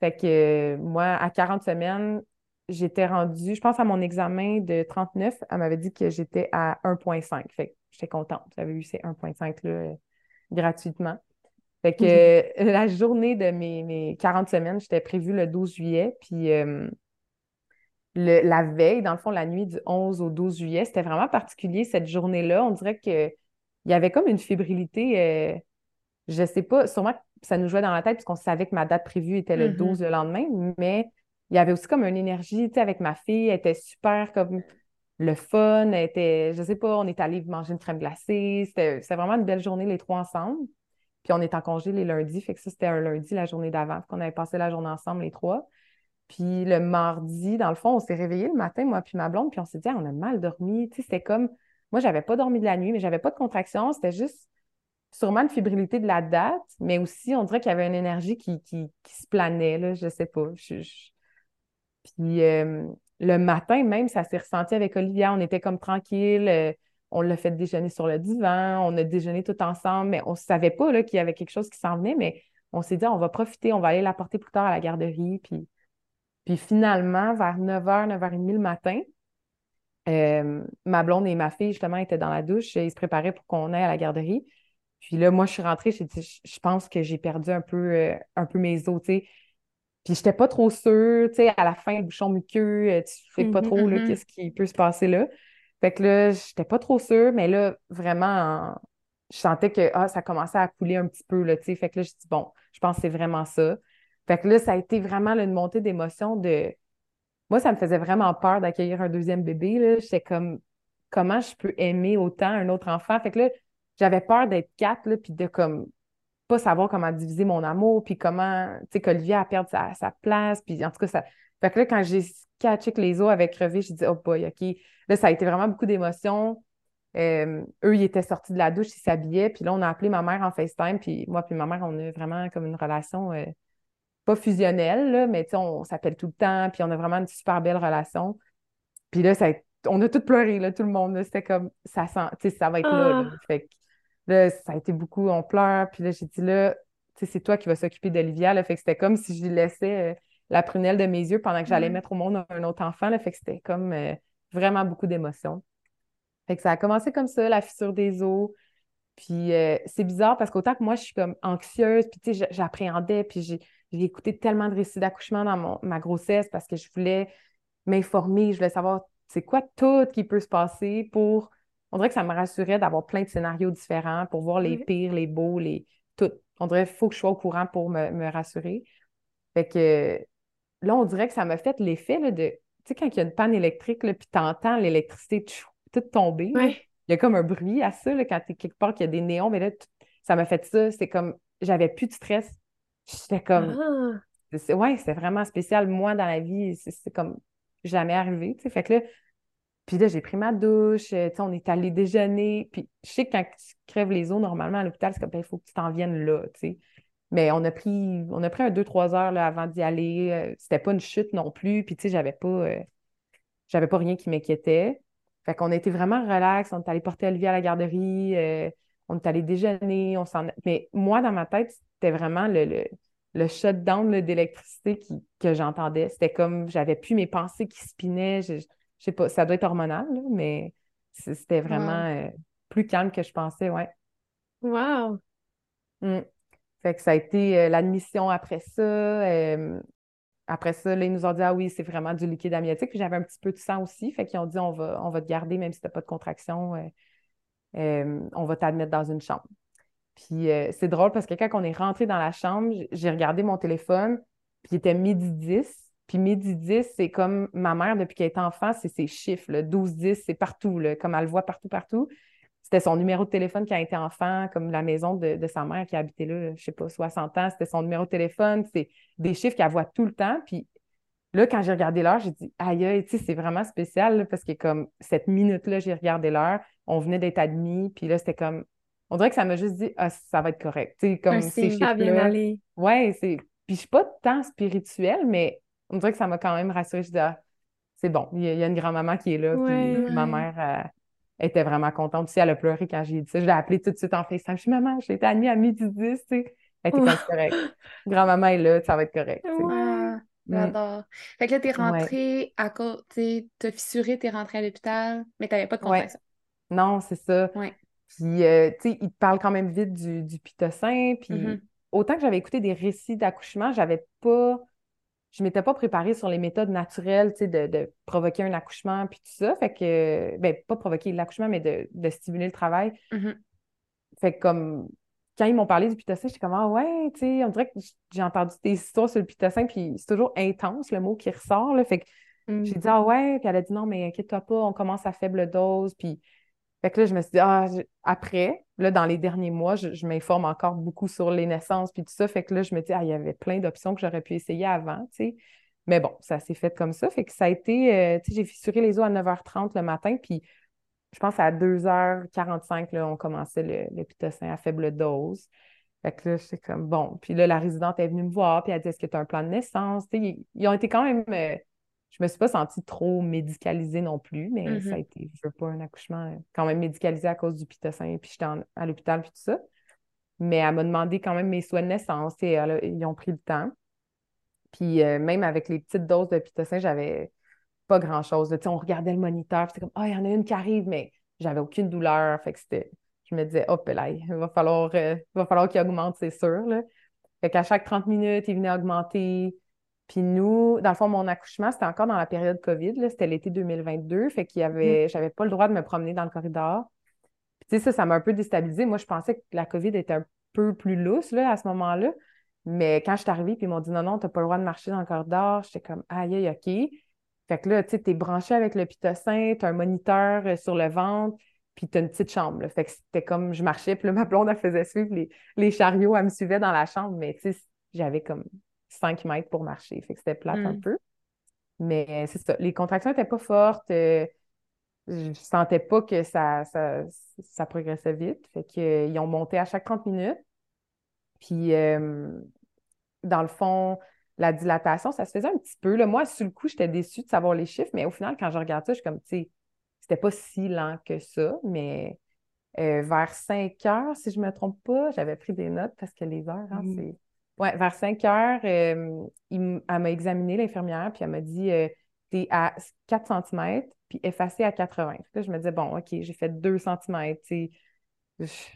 Speaker 1: Fait que moi, à 40 semaines, j'étais rendue, je pense à mon examen de 39, elle m'avait dit que j'étais à 1,5. Fait que j'étais contente. J'avais eu ces 1,5 là euh, gratuitement. Fait que euh, la journée de mes, mes 40 semaines, j'étais prévue le 12 juillet. Puis euh, le- la veille, dans le fond, la nuit du 11 au 12 juillet, c'était vraiment particulier cette journée-là. On dirait que il y avait comme une fébrilité, euh, je sais pas, sûrement que ça nous jouait dans la tête puisqu'on savait que ma date prévue était le
Speaker 2: Mhm.
Speaker 1: 12 le lendemain, mais il y avait aussi comme une énergie, tu sais, avec ma fille, elle était super comme le fun, elle était, je sais pas, on est allé manger une crème glacée, c'était vraiment une belle journée les trois ensemble. Puis on est en congé les lundis, fait que ça, c'était un lundi, la journée d'avant, qu'on avait passé la journée ensemble les trois. Puis le mardi, dans le fond, on s'est réveillé le matin, moi puis ma blonde, puis on s'est dit, Ah, on a mal dormi. Tu sais, c'était comme, moi, j'avais pas dormi de la nuit, mais j'avais pas de contraction. C'était juste sûrement une fébrilité de la date, mais aussi, on dirait qu'il y avait une énergie qui, qui, qui se planait, là, je sais pas. Je- je- Puis euh, le matin même, ça s'est ressenti avec Olivia. On était comme tranquille. euh, on l'a fait déjeuner sur le divan. On a déjeuné tout ensemble, mais on ne savait pas là, qu'il y avait quelque chose qui s'en venait, mais on s'est dit, on va profiter, on va aller la porter plus tard à la garderie. Puis, finalement, vers 9h, 9h30 le matin, euh, ma blonde et ma fille, justement, étaient dans la douche. Ils se préparaient pour qu'on aille à la garderie. Puis là, moi, je suis rentrée, j'ai dit, je pense que j'ai perdu un peu, un peu mes os. Puis j'étais pas trop sûre, tu sais, à la fin, le bouchon muqueux, euh, tu sais pas
Speaker 3: Mhm,
Speaker 1: trop, là,
Speaker 2: mhm.
Speaker 1: qu'est-ce qui peut se passer là. Fait que là, j'étais pas trop sûre, mais là, vraiment, en- je sentais que ah, ça commençait à couler un petit peu, là, tu sais. Fait que là, je dis, bon, je pense que c'est vraiment ça. Fait que là, ça a été vraiment là, une montée d'émotion de... Moi, ça me faisait vraiment peur d'accueillir un deuxième bébé, là. J'étais comme, comment je peux aimer autant un autre enfant? Fait que là, j'avais peur d'être quatre, là, puis de comme pas savoir comment diviser mon amour, puis comment, tu sais, qu'Olivia a perdu sa, sa place, puis en tout cas, ça... Fait que là, quand j'ai catché que les os avaient crevé, j'ai dit, oh boy, OK. Là, ça a été vraiment beaucoup d'émotions. Euh, eux, ils étaient sortis de la douche, ils s'habillaient, puis là, on a appelé ma mère en FaceTime, puis moi puis ma mère, on a vraiment comme une relation, euh, pas fusionnelle, là, mais tu sais, on s'appelle tout le temps, puis on a vraiment une super belle relation. Puis là, ça a- on a tous pleuré, là, tout le monde. C'était comme, ça sent, tu sais, ça va être là, là.
Speaker 3: Ah.
Speaker 1: Fait que là, ça a été beaucoup, on pleure, puis là, j'ai dit, là, tu sais, c'est toi qui vas s'occuper d'Olivia, là. Fait que c'était comme si je lui laissais euh, la prunelle de mes yeux pendant que j'allais
Speaker 2: Mhm.
Speaker 1: mettre au monde un autre enfant, là. Fait que c'était comme euh, vraiment beaucoup d'émotions. Fait que ça a commencé comme ça, la fissure des os. Puis euh, c'est bizarre parce qu'autant que moi, je suis comme anxieuse, puis tu sais, j'appréhendais, puis j'ai j'ai écouté tellement de récits d'accouchement dans mon- ma grossesse parce que je voulais m'informer, je voulais savoir c'est quoi tout qui peut se passer pour... On dirait que ça me rassurait d'avoir plein de scénarios différents pour voir les pires, les beaux, les... Tout. On dirait qu'il faut que je sois au courant pour me, me rassurer. Fait que là, on dirait que ça m'a fait l'effet de... Tu sais, quand il y a une panne électrique, là, puis t'entends l'électricité tchou, tout tomber.
Speaker 3: Ouais.
Speaker 1: Il y a comme un bruit à ça, là, quand tu es quelque part, qu'il y a des néons, mais là, ça m'a fait ça. C'est comme, j'avais plus de stress. J'étais comme,
Speaker 3: Ah.
Speaker 1: ouais, c'est vraiment spécial. Moi, dans la vie, c'est c'est comme jamais arrivé, tu sais. Fait que là, puis là, j'ai pris ma douche, euh, on est allé déjeuner. Puis je sais que quand tu crèves les os, normalement, à l'hôpital, c'est comme, ben, il faut que tu t'en viennes là, tu sais. Mais on a pris, on a pris un 2-3 heures là, avant d'y aller. Euh, C'était pas une chute non plus. Puis, tu sais, j'avais pas, euh, j'avais pas rien qui m'inquiétait. Fait qu'on a été vraiment relax. On est allé porter Olivier à la garderie. on est allé déjeuner. On s'en... Mais moi, dans ma tête, c'était vraiment le, le, le shutdown d'électricité que j'entendais. C'était comme, j'avais plus mes pensées qui spinaient. Je sais pas, ça doit être hormonal, là, mais c'était vraiment euh, plus calme que je pensais, ouais.
Speaker 3: Wow.
Speaker 1: Mm. Fait que ça a été euh, l'admission après ça. euh, après ça, là, ils nous ont dit, ah oui, c'est vraiment du liquide amniotique. Puis j'avais un petit peu de sang aussi. Fait qu'ils ont dit, on va, on va te garder, même si tu n'as pas de contraction, euh, on va t'admettre dans une chambre. Puis c'est drôle parce que quand on est rentré dans la chambre, j'ai regardé mon téléphone, puis il était midi 10. Puis midi 10, c'est comme ma mère, depuis qu'elle est enfant, c'est ses chiffres, là, 12-10, c'est partout, là, comme elle le voit partout, partout. C'était son numéro de téléphone quand elle était enfant, comme la maison de, de sa mère qui habitait là, je sais pas, 60 ans, c'était son numéro de téléphone. C'est des chiffres qu'elle voit tout le temps. Puis là, quand j'ai regardé l'heure, j'ai dit, aïe, aïe, tu sais, c'est vraiment spécial, là, parce que comme cette minute-là, j'ai regardé l'heure, on venait d'être admis, puis là, c'était comme, on dirait que ça m'a juste dit, ah, ça va être correct. Tu sais, comme
Speaker 2: Un
Speaker 1: ces
Speaker 2: signe.
Speaker 3: Ça a bien allé.
Speaker 1: Ouais, c'est. Puis je suis pas tant spirituelle, mais on dirait que ça m'a quand même rassurée. Je dis, ah, c'est bon. Il y, a une grand-maman qui est là. puis ma mère était vraiment contente aussi. Elle a pleuré quand j'ai dit ça. Je l'ai appelée tout de suite en FaceTime. Je suis maman, je l'ai admise à midi 10, tu sais. Elle était comme correcte. Grand-maman est là, ça va être correct.
Speaker 2: Ah, j'adore. Fait que là, t'es rentrée à côté, t'as fissuré, t'es rentrée à l'hôpital, mais t'avais pas de contraction.
Speaker 1: Non, c'est ça. Puis, euh, tu sais, il te parle quand même vite du, du pitocin. Puis, mm-hmm. autant que j'avais écouté des récits d'accouchement, j'avais pas je m'étais pas préparée sur les méthodes naturelles, tu sais, de, provoquer un accouchement, puis tout ça. Fait que, ben, pas provoquer l'accouchement, mais de, stimuler le travail.
Speaker 2: Mm-hmm.
Speaker 1: Fait que comme, quand ils m'ont parlé du pitocin, j'étais comme, ah ouais, tu sais, on dirait que j'ai entendu des histoires sur le pitocin, puis c'est toujours intense, le mot qui ressort, là. Fait que j'ai dit, ah ouais, puis elle a dit, non, mais inquiète-toi pas, on commence à faible dose, puis fait que là, je me suis dit, ah, après, là, dans les derniers mois, je, m'informe encore beaucoup sur les naissances puis tout ça. Fait que là, je me dis, ah, il y avait plein d'options que j'aurais pu essayer avant, tu sais. Mais bon, ça s'est fait comme ça. Fait que ça a été, euh, tu sais, j'ai fissuré les os à 9h30 le matin, puis je pense à 2h45, là, on commençait le, pitocin à faible dose. Fait que là, j'étais comme, bon. Puis là, la résidente est venue me voir, puis elle a dit, est-ce que tu as un plan de naissance? Tu sais, ils, ont été quand même... Euh, je me suis pas sentie trop médicalisée non plus, mais ça a mm-hmm. été, je veux pas, un accouchement euh, quand même médicalisé à cause du pitocin, puis j'étais à l'hôpital, puis tout ça. Mais elle m'a demandé quand même mes soins de naissance, et ils ont pris le temps. Puis euh, même avec les petites doses de pitocin, j'avais pas grand-chose. On regardait le moniteur, c'était comme, ah, il y en a une qui arrive, mais j'avais aucune douleur. Fait que c'était, je me disais, hop là, il va falloir, euh, falloir qu'il augmente, c'est sûr. Là. Fait qu'à chaque 30 minutes, il venait augmenter. Puis nous, dans le fond, mon accouchement, c'était encore dans la période COVID, c'était l'été 2022, fait qu'il y avait, mm. j'avais pas le droit de me promener dans le corridor. Puis tu sais, ça, ça m'a un peu déstabilisée. Moi, je pensais que la COVID était un peu plus lousse, là, à ce moment-là. Mais quand je suis arrivée, puis ils m'ont dit non, non, t'as pas le droit de marcher dans le corridor, j'étais comme aïe, aïe, OK. Fait que là, tu sais, t'es branché avec le pitocin, t'as un moniteur euh, sur le ventre, puis t'as une petite chambre. Là. Fait que c'était comme, je marchais, puis là, ma blonde, elle faisait suivre les, les chariots, elle me suivait dans la chambre, mais tu sais, j'avais comme 5 mètres pour marcher. Fait que c'était plate un mm. peu. Mais c'est ça. Les contractions n'étaient pas fortes. Euh, je sentais pas que ça, ça, progressait vite. Fait qu'ils ont monté à chaque 30 minutes. Puis, euh, dans le fond, la dilatation, ça se faisait un petit peu. Là. Moi, sur le coup, j'étais déçue de savoir les chiffres, mais au final, quand je regarde ça, je suis comme, tu sais, c'était pas si lent que ça, mais euh, vers 5 heures, si je me trompe pas, j'avais pris des notes parce que les heures, hein, mm. c'est oui, vers 5 heures, euh, elle m'a examiné, l'infirmière, puis elle m'a dit euh, T'es à 4 cm, puis effacé à 80. Là, je me disais Bon, OK, j'ai fait 2 cm,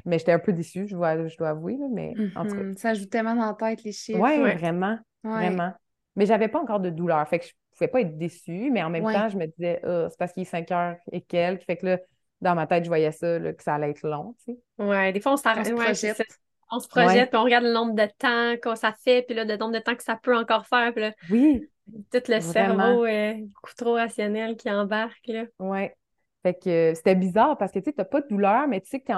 Speaker 1: mais j'étais un peu déçue, je dois, je dois avouer, mais en tout cas.
Speaker 2: Mm-hmm. Ça joue tellement dans la tête, les chiffres.
Speaker 1: Oui, vraiment, vraiment. Mais j'avais pas encore de douleur, fait que je pouvais pas être déçue, mais en même temps, je me disais oh, C'est parce qu'il est 5 heures et quelques, fait que là, dans ma tête, je voyais ça, que ça allait être long, tu.
Speaker 3: Ouais, des fois, on s'arrête on se projette, puis on regarde le nombre de temps que ça fait, puis là, le nombre de temps que ça peut encore faire. Puis là,
Speaker 1: oui.
Speaker 3: Tout le cerveau est beaucoup trop rationnel qui embarque.
Speaker 1: Oui. Fait que euh, c'était bizarre parce que tu n'as pas de douleur, mais tu sais que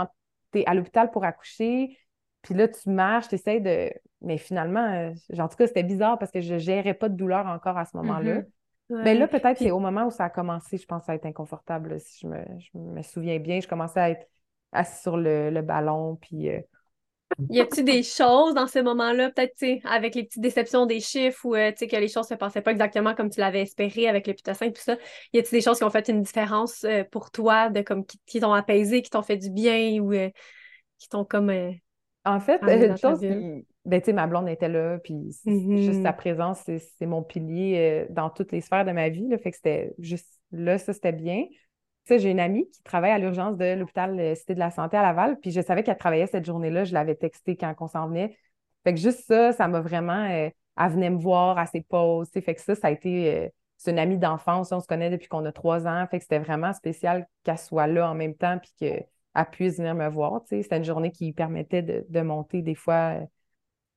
Speaker 1: tu es, à l'hôpital pour accoucher, puis là, tu marches, tu essaies de. Mais finalement, euh, en tout cas, c'était bizarre parce que je gérais pas de douleur encore à ce moment-là. Mm-hmm. Mais là, peut-être c'est au moment où ça a commencé, je pense, à être inconfortable. si je me, souviens bien, je commençais à être assis sur le, ballon, puis euh,
Speaker 3: y a-t-il des choses dans ces moments-là, peut-être, avec les petites déceptions des chiffres ou, euh, que les choses ne se passaient pas exactement comme tu l'avais espéré avec le et tout ça? Y a-t-il des choses qui ont fait une différence euh, pour toi, de comme qui, t'ont apaisé, qui t'ont fait du bien ou euh, qui t'ont comme.
Speaker 1: en fait, une chose qui. Ben, tu sais, ma blonde était là, puis juste mm-hmm. sa présence, c'est mon pilier dans toutes les sphères de ma vie. Là, fait que c'était juste là, ça, c'était bien j'ai une amie qui travaille à l'urgence de l'hôpital euh, Cité de la Santé à Laval, puis je savais qu'elle travaillait cette journée-là. Je l'avais texté quand on s'en venait. Fait que juste ça, ça m'a vraiment. Euh, elle venait me voir à ses pauses. Fait que ça, ça a été. Euh, c'est une amie d'enfance. On se connaît depuis qu'on a trois ans. Fait que c'était vraiment spécial qu'elle soit là en même temps, puis qu'elle puisse venir me voir. C'était une journée qui permettait de, monter des fois.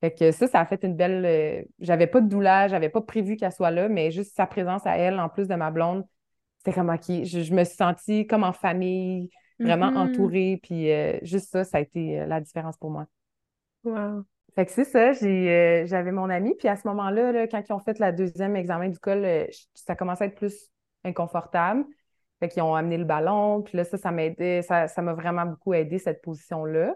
Speaker 1: Fait que ça, ça a fait une belle. J'avais pas de douleur, j'avais pas prévu qu'elle soit là, mais juste sa présence à elle, en plus de ma blonde, c'était comme, OK, je, me suis sentie comme en famille, vraiment mm-hmm. entourée. Puis euh, juste ça, ça a été euh, la différence pour moi.
Speaker 3: Wow.
Speaker 1: Fait que c'est ça, euh, j'avais mon ami. Puis à ce moment-là, quand ils ont fait le deuxième examen du col, ça commençait à être plus inconfortable. Fait qu'ils ont amené le ballon. Puis là, ça, ça m'aidait. Ça, m'a vraiment beaucoup aidé, cette position-là.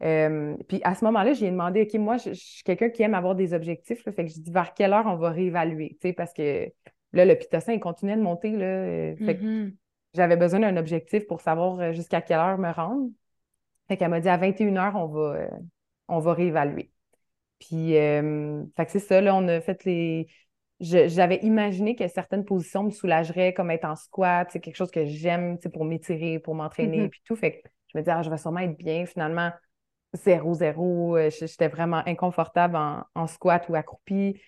Speaker 1: puis à ce moment-là, j'ai demandé, OK, moi, je, suis quelqu'un qui aime avoir des objectifs. fait que je dis vers quelle heure on va réévaluer, tu sais, parce que là, le pitocin, il continuait de monter. Là, euh, que
Speaker 2: Mhm.
Speaker 1: j'avais besoin d'un objectif pour savoir euh, jusqu'à quelle heure me rendre. Fait qu'elle m'a dit à 21h, on va, euh, on va réévaluer. Puis, euh, fait que c'est ça, là, on a fait les. J'avais imaginé que certaines positions me soulageraient, comme être en squat, c'est quelque chose que j'aime, pour m'étirer, pour m'entraîner,
Speaker 3: Mhm.
Speaker 1: puis tout. Fait que je me disais, ah, je vais sûrement être bien. Finalement, zéro, zéro. J'étais vraiment inconfortable en, en squat ou accroupi.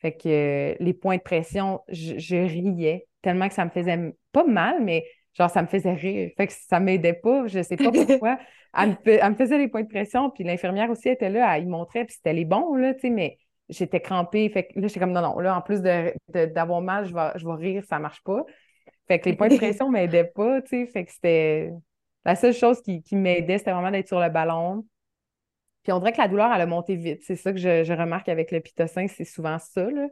Speaker 1: Fait que euh, les points de pression, je, je riais tellement que ça me faisait pas mal, mais genre ça me faisait rire. Fait que ça m'aidait pas, je sais pas pourquoi. Elle me, fait- elle me faisait les points de pression, puis l'infirmière aussi était là, elle y montrait, puis c'était les bons, là, tu sais, mais j'étais crampée. Fait que là, j'étais comme non, non, là, en plus de, de- d'avoir mal, je vais, je vais rire, ça marche pas. Fait que les points de pression m'aidaient pas, tu sais. Fait que c'était la seule chose qui, qui m'aidait, c'était vraiment d'être sur le ballon. Puis on dirait que la douleur, elle a monté vite. C'est ça que je, je remarque avec le pitocin, c'est souvent ça, là.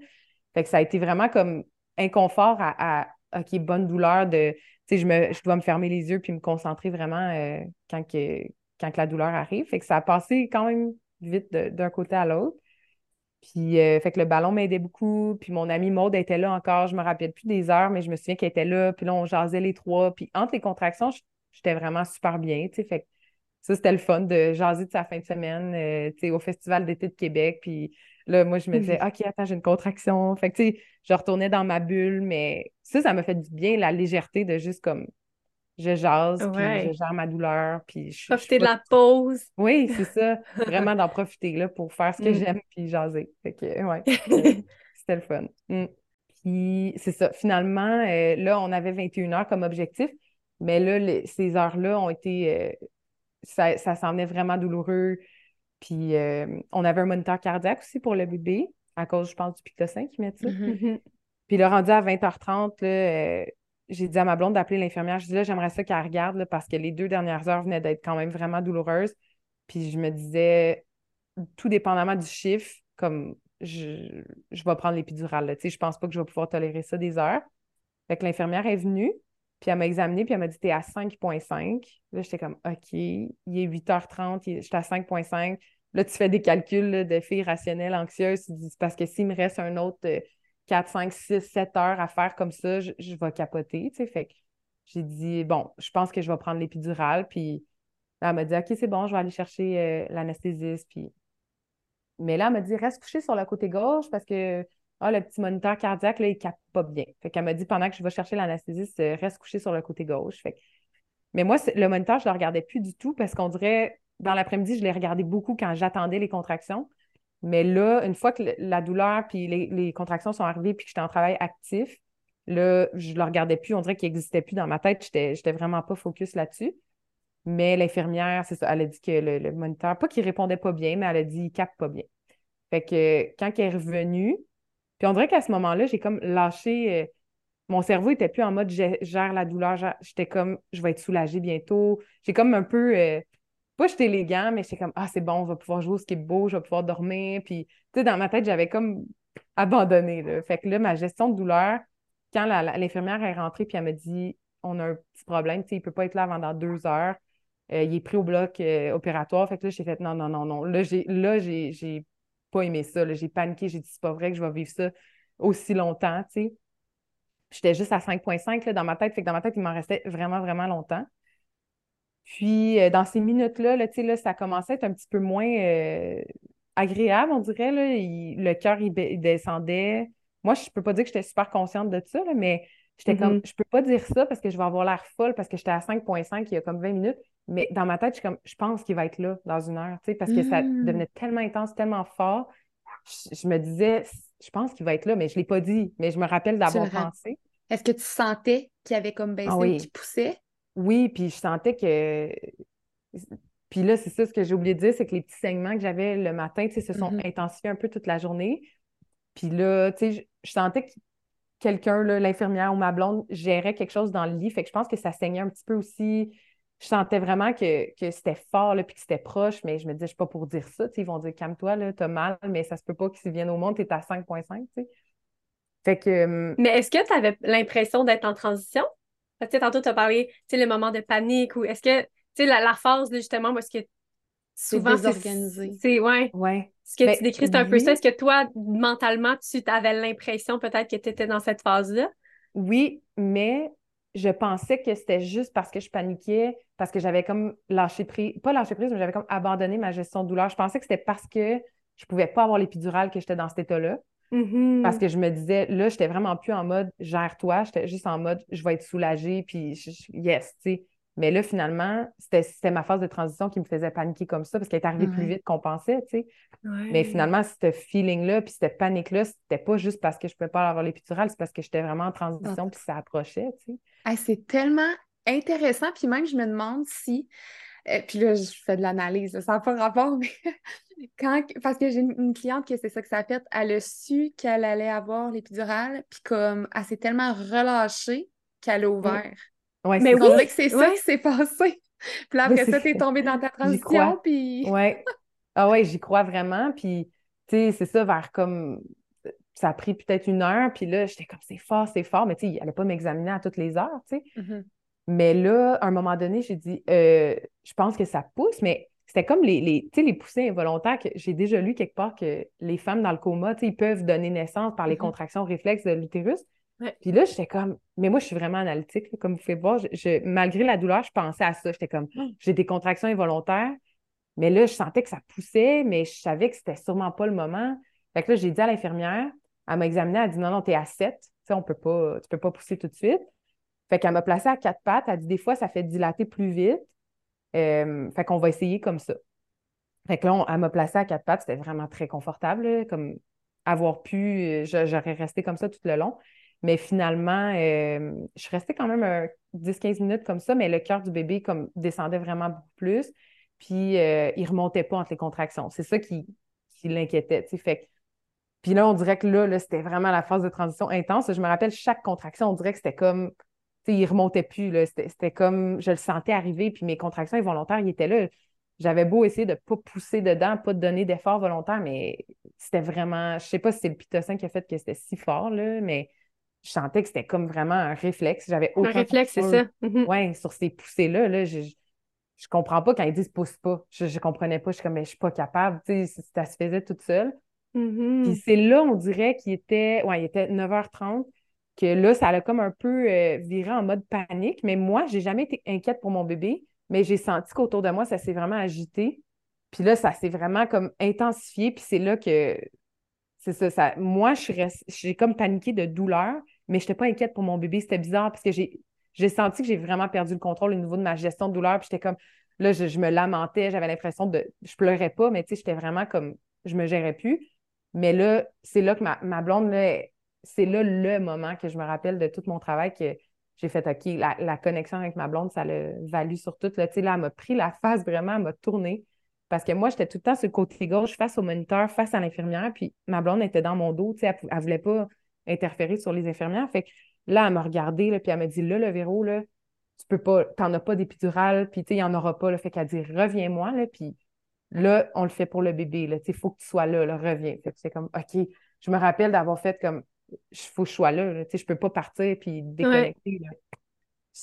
Speaker 1: Fait que ça a été vraiment comme inconfort à, à OK, bonne douleur de. Tu sais, je, me, je dois me fermer les yeux puis me concentrer vraiment euh, quand, que, quand que la douleur arrive. Fait que ça a passé quand même vite d'un côté à l'autre. Puis, euh, fait que le ballon m'aidait beaucoup. Puis, mon amie Maude était là encore. Je me rappelle plus des heures, mais je me souviens qu'elle était là. Puis là, on jasait les trois. Puis, entre les contractions, j'étais vraiment super bien, tu sais. Fait que ça, c'était le fun de jaser de sa fin de semaine, euh, tu sais, au Festival d'été de Québec. Puis là, moi, je me disais, OK, attends, j'ai une contraction. Fait que, tu sais, je retournais dans ma bulle. Mais ça, ça m'a fait du bien, la légèreté de juste comme, je jase, puis je gère ma douleur. Puis je, je
Speaker 3: Profiter de la pause.
Speaker 1: oui, c'est ça. Vraiment d'en profiter là, pour faire ce que
Speaker 3: Mm.
Speaker 1: j'aime puis jaser. Fait que, ouais, c'était c'était le fun. Mm. Puis, c'est ça. Finalement, euh, là, on avait 21 heures comme objectif, mais là, les- ces heures-là ont été. euh, ça ça s'en venait vraiment douloureux. Puis, euh, on avait un moniteur cardiaque aussi pour le bébé, à cause, je pense, du Pictocin qui met ça.
Speaker 2: Mhm.
Speaker 3: Mhm.
Speaker 1: Puis là, rendu à 20h30, là, euh, j'ai dit à ma blonde d'appeler l'infirmière. Je dis là, j'aimerais ça qu'elle regarde là, parce que les deux dernières heures venaient d'être quand même vraiment douloureuses. Puis je me disais, tout dépendamment du chiffre, comme je, je vais prendre l'épidurale. là. Tu sais, je pense pas que je vais pouvoir tolérer ça des heures. Fait que l'infirmière est venue, puis elle m'a examinée, puis elle m'a dit T'es à 5,5. Là, j'étais comme OK, il est 8h30, il j'étais à 5,5. Là, tu fais des calculs là, de filles rationnelles, anxieuses. Tu dis parce que s'il me reste un autre euh, 4, 5, 6, 7 heures à faire comme ça, je, je vais capoter. Tu sais. Fait j'ai dit Bon, je pense que je vais prendre l'épidurale. Puis là, elle m'a dit OK, c'est bon, je vais aller chercher euh, l'anesthésiste. Puis... Mais là, elle m'a dit Reste couché sur le côté gauche parce que ah, le petit moniteur cardiaque, là, il capte pas bien. Fait qu'elle m'a dit pendant que je vais chercher l'anesthésiste, euh, reste couché sur le côté gauche. Mais moi, le moniteur, je le regardais plus du tout parce qu'on dirait, dans l'après-midi, je l'ai regardé beaucoup quand j'attendais les contractions. Mais là, une fois que la douleur puis les, contractions sont arrivées puis que j'étais en travail actif, là, je le regardais plus. On dirait qu'il n'existait plus dans ma tête. J'étais, j'étais vraiment pas focus là-dessus. Mais l'infirmière, c'est ça, elle a dit que le, le moniteur, pas qu'il répondait pas bien, mais elle a dit qu'il capte pas bien. Fait que quand elle est revenue, puis on dirait qu'à ce moment-là, j'ai comme lâché. euh, mon cerveau était plus en mode gè- gère la douleur. J'étais comme je vais être soulagée bientôt. J'ai comme un peu euh, pas j'étais élégant, mais j'étais comme ah, c'est bon, on va pouvoir jouer au skateboard, je vais pouvoir dormir. Puis tu sais, dans ma tête, j'avais comme abandonné. Fait que là, ma gestion de douleur, quand l'infirmière est rentrée, puis elle m'a dit on a un petit problème, tu sais, il peut pas être là avant dans deux heures. Euh, il est pris au bloc opératoire. Fait que là, j'ai fait non, non, non, non. Là, j'ai pas aimé ça. J'ai paniqué. J'ai dit c'est pas vrai que je vais vivre ça aussi longtemps, tu sais. J'étais juste à 5,5 là, dans ma tête. Fait que dans ma tête, il m'en restait vraiment, vraiment longtemps. Puis, euh, dans ces minutes-là, là, là, ça commençait à être un petit peu moins euh, agréable, on dirait. Là. Il- le cœur, il, descendait. Moi, je peux pas dire que j'étais super consciente de ça, là, mais j'étais comme,
Speaker 3: Mhm.
Speaker 1: je peux pas dire ça parce que je vais avoir l'air folle parce que j'étais à 5,5 il y a comme 20 minutes. Mais dans ma tête, je suis comme, je pense qu'il va être là dans une heure, tu sais, parce que ça
Speaker 2: Mm.
Speaker 1: devenait tellement intense, tellement fort. Je, je me disais, je pense qu'il va être là, mais je l'ai pas dit. Mais je me rappelle d'avoir pensé.
Speaker 2: Est-ce que tu sentais qu'il avait comme baissé
Speaker 1: Ah
Speaker 2: ou
Speaker 1: oui.
Speaker 2: qu'il poussait?
Speaker 1: Oui, puis je sentais que. Puis là, c'est ça ce que j'ai oublié de dire, c'est que les petits saignements que j'avais le matin, tu sais, se sont
Speaker 2: Mhm.
Speaker 1: intensifiés un peu toute la journée. Puis là, tu sais, je, je sentais que quelqu'un, l'infirmière ou ma blonde, gérait quelque chose dans le lit. Fait que je pense que ça saignait un petit peu aussi. Je sentais vraiment que, que c'était fort, là, puis que c'était proche, mais je me disais, je suis pas pour dire ça. Ils vont dire, calme-toi, là, t'as mal, mais ça se peut pas qu'ils viennent au monde, t'es à 5,5, tu sais. Fait que. hum,
Speaker 3: Mais est-ce que tu avais l'impression d'être en transition? Parce que tantôt, tu as parlé, tu sais, le moment de panique ou est-ce que, tu sais, la, la phase, justement, parce que souvent, c'est...
Speaker 2: désorganisé.
Speaker 3: C'est, ouais.
Speaker 1: Ouais,
Speaker 3: Ce que
Speaker 1: Ben,
Speaker 3: tu décris, c'est un peu ça. Est-ce que toi, mentalement, tu avais l'impression peut-être que tu étais dans cette phase-là?
Speaker 1: Oui, mais je pensais que c'était juste parce que je paniquais, parce que j'avais comme lâché prise, pas lâché prise, mais j'avais comme abandonné ma gestion de douleur. Je pensais que c'était parce que je pouvais pas avoir l'épidurale que j'étais dans cet état-là.
Speaker 3: Mhm.
Speaker 1: Parce que je me disais, là, j'étais vraiment plus en mode gère-toi, j'étais juste en mode je vais être soulagée, puis je- yes, tu sais. Mais là, finalement, c'était ma phase de transition qui me faisait paniquer comme ça, parce qu'elle est arrivée plus vite qu'on pensait, tu sais. Mais finalement, ce feeling-là, puis cette panique-là, c'était pas juste parce que je pouvais pas avoir l'épidurale, c'est parce que j'étais vraiment en transition, puis ça approchait, tu sais.
Speaker 2: Ah, c'est tellement intéressant. Puis même, je me demande si. euh, puis là, je fais de l'analyse, ça n'a pas rapport, mais quand. Parce que j'ai une, une cliente que c'est ça que ça a fait. Elle a su qu'elle allait avoir l'épidurale, puis comme elle s'est tellement relâchée qu'elle a ouvert.
Speaker 1: Ouais,
Speaker 3: Mais oui,
Speaker 2: On dirait que c'est ça qui s'est passé. Puis après ça, t'es tombée dans ta transition, puis.
Speaker 1: Ouais. Ah ouais, j'y crois vraiment. Puis, tu sais, c'est ça, vers comme. Ça a pris peut-être une heure. Puis là, j'étais comme, c'est fort, c'est fort. Mais tu sais, il allait pas m'examiner à toutes les heures, tu sais.
Speaker 2: Mhm.
Speaker 1: Mais là, à un moment donné, j'ai dit, euh, je pense que ça pousse, mais c'était comme les, les, poussées involontaires que j'ai déjà lu quelque part que les femmes dans le coma, tu sais, ils peuvent donner naissance par les
Speaker 2: Mhm.
Speaker 1: contractions réflexes de l'utérus.
Speaker 3: Ouais.
Speaker 1: Puis là, j'étais comme, mais moi, je suis vraiment analytique, comme vous pouvez voir. Je, je- malgré la douleur, je pensais à ça. J'étais comme, Oh, j'ai des contractions involontaires. Mais là, je sentais que ça poussait, mais je savais que c'était sûrement pas le moment. Fait que là, j'ai dit à l'infirmière, elle m'a examinée, elle a dit non, non, t'es à 7. Tu sais, on peut pas, tu peux pas pousser tout de suite. Fait qu'elle m'a placée à quatre pattes. Elle dit des fois, ça fait dilater plus vite. Euh, fait qu'on va essayer comme ça. Fait que là, on- elle m'a placée à quatre pattes. C'était vraiment très confortable, là, comme avoir pu, euh, j'aurais resté comme ça tout le long. Mais finalement, euh, je suis restée quand même un 10-15 minutes comme ça, mais le cœur du bébé comme descendait vraiment beaucoup plus. Puis euh, il remontait pas entre les contractions. C'est ça qui, qui l'inquiétait. Fait puis là, on dirait que là, là, c'était vraiment la phase de transition intense. Je me rappelle, chaque contraction, on dirait que c'était comme, il remontait plus. C'était comme, je le sentais arriver, puis mes contractions involontaires, ils étaient là. J'avais beau essayer de ne pas pousser dedans, pas de donner d'efforts volontaires, mais c'était vraiment, je sais pas si c'est le pitocin qui a fait que c'était si fort, là, mais je sentais que c'était comme vraiment un réflexe. J'avais
Speaker 3: Un
Speaker 1: aucun
Speaker 3: réflexe, c'est ça. Mhm.
Speaker 1: Ouais, sur ces poussées-là, là, je, je, comprends pas quand ils disent pousse pas. Je, je comprenais pas. Je suis comme, mais je suis pas capable. Tu sais, ça se faisait toute seule.
Speaker 3: Mhm.
Speaker 1: Puis c'est là, on dirait qu'il était, ouais, il était 9h30, que là, ça a comme un peu euh, viré en mode panique. Mais moi, j'ai jamais été inquiète pour mon bébé, mais j'ai senti qu'autour de moi, ça s'est vraiment agité. Puis là, ça s'est vraiment comme intensifié. Puis c'est là que, c'est ça, ça, moi, je suis rest- j'ai comme paniqué de douleur, mais je n'étais pas inquiète pour mon bébé. C'était bizarre parce que j'ai, senti que j'ai vraiment perdu le contrôle au niveau de ma gestion de douleur. Puis j'étais comme, là, je, me lamentais, j'avais l'impression de, je pleurais pas, mais tu j'étais vraiment comme, je me gérais plus. Mais là, c'est là que ma, blonde, c'est là le moment que je me rappelle de tout mon travail que j'ai fait, OK, la, la connexion avec ma blonde, ça l'a valu sur tout. Là, elle m'a pris la face vraiment, elle m'a tourné. Parce que moi, j'étais tout le temps sur le côté gauche, face au moniteur, face à l'infirmière, puis ma blonde était dans mon dos, tu sais, elle, elle voulait pas interférer sur les infirmières. Fait que là, elle m'a regardé, là, puis elle m'a dit, là, le verrou, là, tu peux pas, t'en as pas d'épidural, puis tu sais, il y en aura pas, là. Fait qu'elle dit, reviens-moi, là, puis là, on le fait pour le bébé, là, tu faut que tu sois là, là, reviens. Fait que c'est comme, OK, je me rappelle d'avoir fait comme, il faut que je sois là, là, tu sais, je peux pas partir puis déconnecter, là.